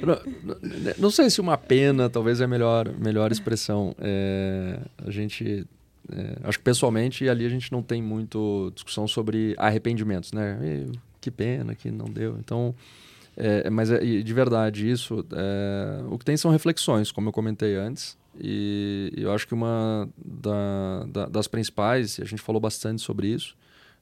Não, não, sei se uma pena, talvez é a melhor, melhor expressão. É, a gente. É, acho que pessoalmente ali a gente não tem muito discussão sobre arrependimentos, né? E, que pena que não deu. Então. É, mas é, de verdade, isso. É, o que tem são reflexões, como eu comentei antes. E eu acho que uma da, da, das principais, a gente falou bastante sobre isso,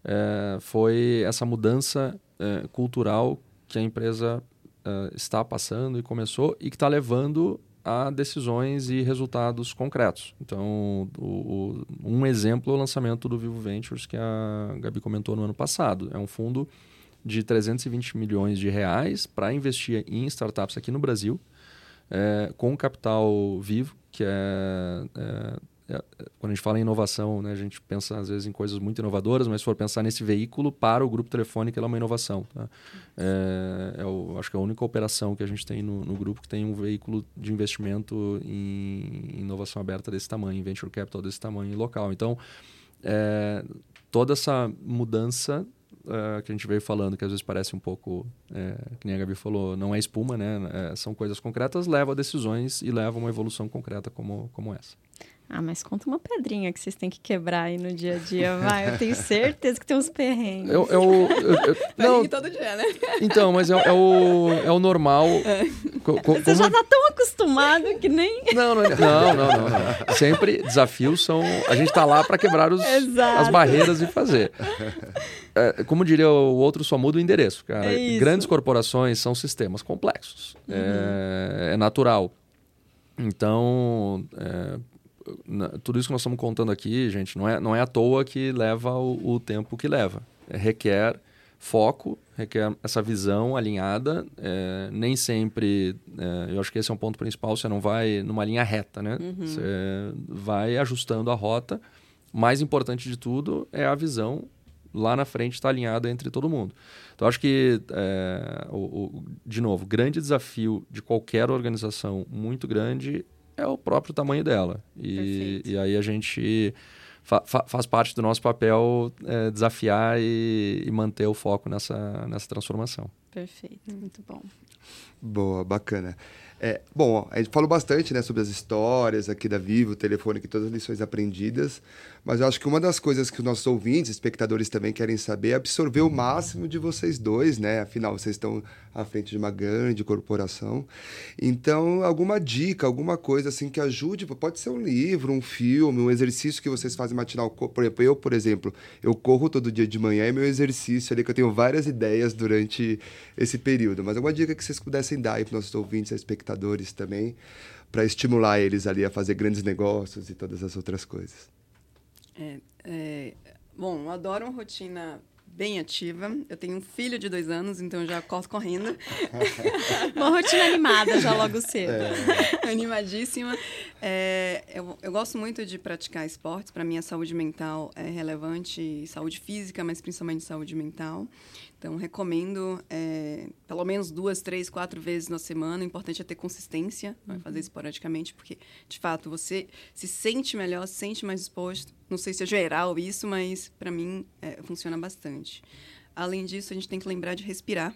é, foi essa mudança é, cultural que a empresa é, está passando e começou e que está levando a decisões e resultados concretos. Então, o, o, um exemplo é o lançamento do Vivo Ventures, que a Gabi comentou no ano passado. É um fundo de 320 milhões de reais para investir em startups aqui no Brasil, é, com capital vivo, que é, é é, quando a gente fala em inovação, né, a gente pensa às vezes em coisas muito inovadoras, mas se for pensar nesse veículo para o grupo telefônico, ela é uma inovação. Tá? É, é o, acho que é a única operação que a gente tem no, no grupo que tem um veículo de investimento em inovação aberta desse tamanho, em venture capital desse tamanho local. Então, é, toda essa mudança uh, que a gente veio falando, que às vezes parece um pouco, é, que nem a Gabi falou, não é espuma, né? É, são coisas concretas, leva a decisões e leva a uma evolução concreta como, como essa.
Ah, mas conta uma pedrinha que vocês têm que quebrar aí no dia a dia, vai. Eu tenho certeza que tem uns perrengues.
Eu, eu, eu, eu
não, todo dia, né?
Então, mas é, é o, é o normal. É.
Co, co, Você já tá tão acostumado que nem.
Não, não, é, não, não, não, não. Sempre desafios são. A gente tá lá para quebrar os, as barreiras e fazer. É, como diria o outro, só muda o endereço, cara. É Grandes corporações são sistemas complexos. Uhum. É, é natural. Então, é, tudo isso que nós estamos contando aqui, gente, não é, não é à toa que leva o, o tempo que leva. É, requer foco, requer essa visão alinhada. É, nem sempre, é, eu acho que esse é um ponto principal, você não vai numa linha reta, né? Uhum. Você vai ajustando a rota. Mais importante de tudo é a visão lá na frente está alinhada entre todo mundo. Então, acho que, é, o, o, de novo, grande desafio de qualquer organização muito grande é o próprio tamanho dela. E, e aí a gente fa fa faz parte do nosso papel é, desafiar e, e, manter o foco nessa, nessa transformação.
Perfeito, muito bom.
Boa, bacana. É, bom, a gente falou bastante né, sobre as histórias aqui da Vivo, Telefônica e todas as lições aprendidas, mas eu acho que uma das coisas que os nossos ouvintes, espectadores também querem saber é absorver o máximo de vocês dois, né? Afinal, vocês estão à frente de uma grande corporação. Então, alguma dica, alguma coisa assim que ajude, pode ser um livro, um filme, um exercício que vocês fazem matinal. Por exemplo, eu, por exemplo, eu corro todo dia de manhã e meu exercício ali, que eu tenho várias ideias durante esse período. Mas alguma dica que vocês pudessem dar aí para os nossos ouvintes, espectadores também, para estimular eles ali a fazer grandes negócios e todas as outras coisas.
É, é, bom, eu adoro uma rotina bem ativa. Eu tenho um filho de dois anos, então já corro correndo.
uma rotina animada já logo cedo. É.
Animadíssima. É, eu, eu gosto muito de praticar esportes. Para mim, a saúde mental é relevante, saúde física, mas principalmente saúde mental. Então, recomendo é, pelo menos duas, três, quatro vezes na semana. O importante é ter consistência, não é fazer esporadicamente, porque, de fato, você se sente melhor, se sente mais disposto. Não sei se é geral isso, mas para mim é, funciona bastante. Além disso, a gente tem que lembrar de respirar.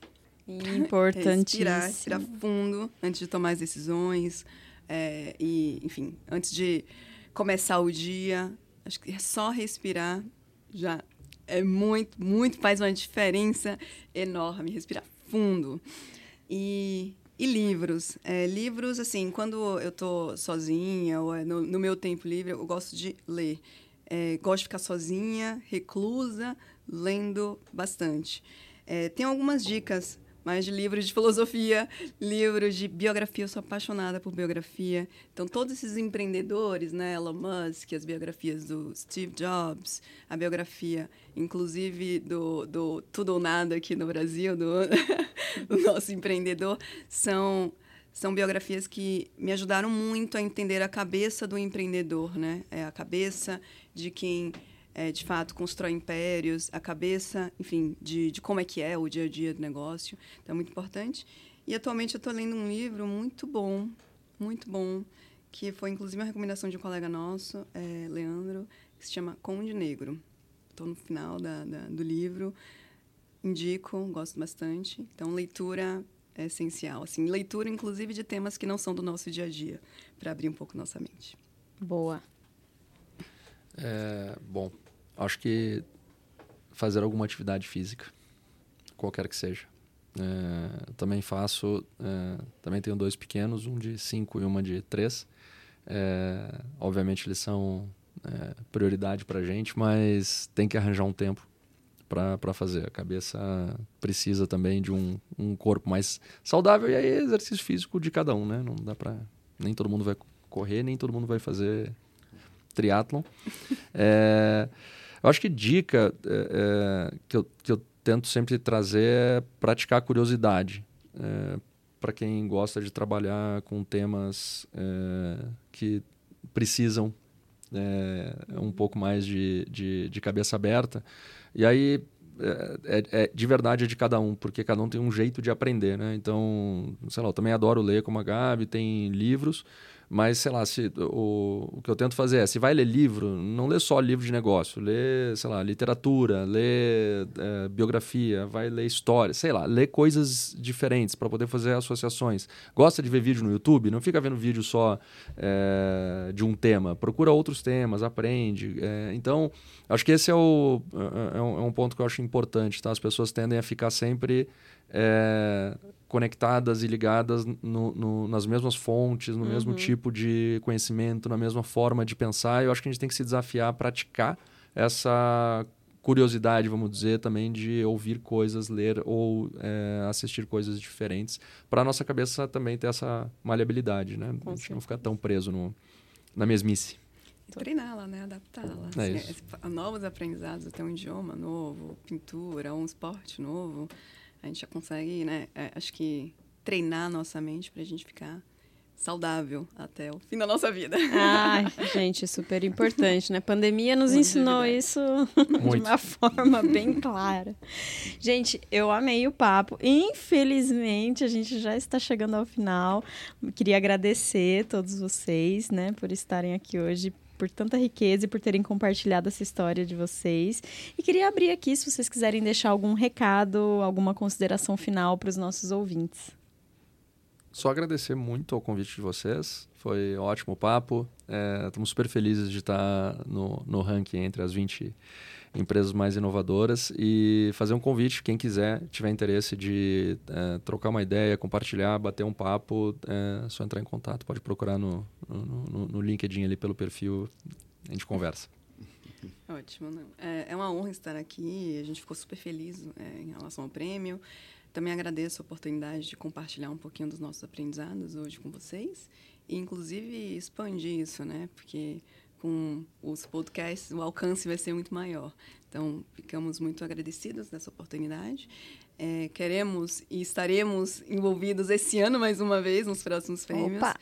Importantíssimo.
respirar, respirar fundo antes de tomar as decisões. É, e, enfim, antes de começar o dia, acho que é só respirar já é muito, muito, faz uma diferença enorme. Respirar fundo. E, e livros. É, livros, assim, quando eu estou sozinha ou é no, no, meu tempo livre, eu gosto de ler. É, gosto de ficar sozinha, reclusa, lendo bastante. É, tem algumas dicas mas de livros de filosofia, livros de biografia. Eu sou apaixonada por biografia. Então, todos esses empreendedores, né? Elon Musk, as biografias do Steve Jobs, a biografia, inclusive, do, do Tudo ou Nada aqui no Brasil, do, do nosso empreendedor, são são biografias que me ajudaram muito a entender a cabeça do empreendedor, né? É a cabeça de quem é, de fato constrói impérios, a cabeça, enfim, de, de como é que é o dia a dia do negócio. Então é muito importante. E atualmente eu estou lendo um livro muito bom, muito bom, que foi inclusive uma recomendação de um colega nosso, é, Leandro, que se chama Conde Negro. Estou no final da, da, do livro, indico, gosto bastante. Então leitura é essencial, assim, leitura inclusive de temas que não são do nosso dia a dia, para abrir um pouco nossa mente.
Boa.
É, bom, Acho que fazer alguma atividade física, qualquer que seja. É, também faço, é, também tenho dois pequenos, um de cinco e uma de três. É, obviamente eles são é, prioridade para gente, mas tem que arranjar um tempo para fazer. A cabeça precisa também de um, um corpo mais saudável e aí é exercício físico de cada um, né? Não dá para nem todo mundo vai correr, nem todo mundo vai fazer triatlon. É, eu acho que dica é, é, que, eu, que eu tento sempre trazer é praticar a curiosidade. É, para quem gosta de trabalhar com temas é, que precisam é, um pouco mais de, de, de, cabeça aberta. E aí, é, é, é, de verdade é de cada um, porque cada um tem um jeito de aprender, né? Então, sei lá, eu também adoro ler como a Gabi, tem livros, Mas, sei lá, se, o, o que eu tento fazer é, se vai ler livro, não lê só livro de negócio, lê, sei lá, literatura, lê é, biografia, vai ler história, sei lá, lê coisas diferentes para poder fazer associações. Gosta de ver vídeo no YouTube? Não fica vendo vídeo só é, de um tema, procura outros temas, aprende. É, então, acho que esse é, o, é, é, um, é um ponto que eu acho importante, tá? As pessoas tendem a ficar sempre é, conectadas e ligadas no, no, nas mesmas fontes, no uhum. mesmo tipo de conhecimento, na mesma forma de pensar. Eu acho que a gente tem que se desafiar a praticar essa curiosidade, vamos dizer, também de ouvir coisas, ler ou é, assistir coisas diferentes, para a nossa cabeça também ter essa maleabilidade, né? a gente não ficar tão preso no, na mesmice.
Treiná-la, né? Adaptá-la.
É assim,
novos aprendizados, até um idioma novo, pintura, um esporte novo a gente já consegue, né? É, acho que treinar a nossa mente para a gente ficar saudável até o fim da nossa vida.
Ai, gente, super importante, né? A pandemia nos Muito ensinou isso de uma forma bem clara. Gente, eu amei o papo. Infelizmente, a gente já está chegando ao final. Queria agradecer a todos vocês, né, por estarem aqui hoje por tanta riqueza e por terem compartilhado essa história de vocês. E queria abrir aqui se vocês quiserem deixar algum recado, alguma consideração final para os nossos ouvintes.
Só agradecer muito ao convite de vocês. Foi um ótimo papo. É, estamos super felizes de estar no, no ranking entre as 20 empresas mais inovadoras e fazer um convite, quem quiser, tiver interesse de é, trocar uma ideia, compartilhar, bater um papo, é só entrar em contato, pode procurar no, no, no LinkedIn ali pelo perfil, a gente conversa.
Ótimo. É, é uma honra estar aqui, a gente ficou super feliz é, em relação ao prêmio. Também agradeço a oportunidade de compartilhar um pouquinho dos nossos aprendizados hoje com vocês e, inclusive, expandir isso, né? Porque com os podcasts, o alcance vai ser muito maior. Então, ficamos muito agradecidos dessa oportunidade. É, queremos e estaremos envolvidos esse ano mais uma vez nos próximos prêmios. Opa.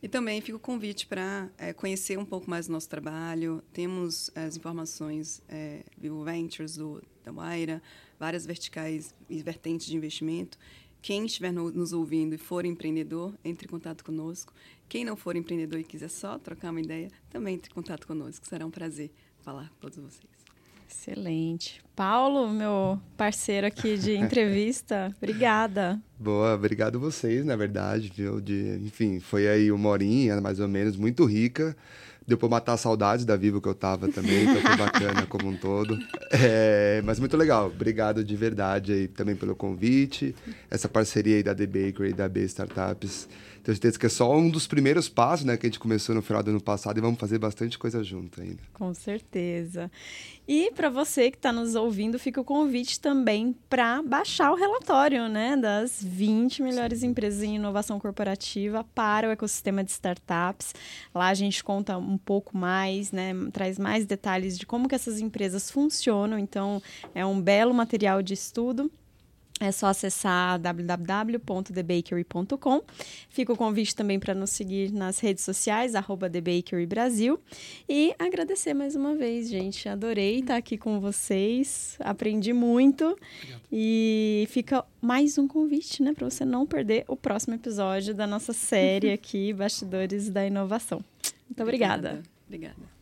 E também fica o convite para é, conhecer um pouco mais do nosso trabalho. Temos as informações é, Vivo Ventures, do, da Waira, várias verticais e vertentes de investimento. Quem estiver no, nos ouvindo e for empreendedor, entre em contato conosco. Quem não for empreendedor e quiser só trocar uma ideia, também entre em contato conosco. Será um prazer falar com todos vocês.
Excelente. Paulo, meu parceiro aqui de entrevista, obrigada.
Boa, obrigado vocês, na verdade, viu? De, enfim, foi aí uma horinha, mais ou menos, muito rica. Deu para matar saudades da Vivo que eu tava também, então foi bacana como um todo. É, mas muito legal. Obrigado de verdade aí também pelo convite, essa parceria aí da The Bakery e da B Startups. Tenho certeza que é só um dos primeiros passos, né, que a gente começou no final do ano passado e vamos fazer bastante coisa junto ainda.
Com certeza. E para você que está nos ouvindo, fica o convite também para baixar o relatório, né, das 20 melhores Sim. empresas em inovação corporativa para o ecossistema de startups. Lá a gente conta um pouco mais, né, traz mais detalhes de como que essas empresas funcionam. Então, é um belo material de estudo. É só acessar www.thebakery.com. Fica o convite também para nos seguir nas redes sociais, arroba TheBakeryBrasil. E agradecer mais uma vez, gente. Adorei estar aqui com vocês. Aprendi muito. Obrigado. E fica mais um convite, né, para você não perder o próximo episódio da nossa série aqui, Bastidores da Inovação. Muito obrigada.
Obrigada. obrigada.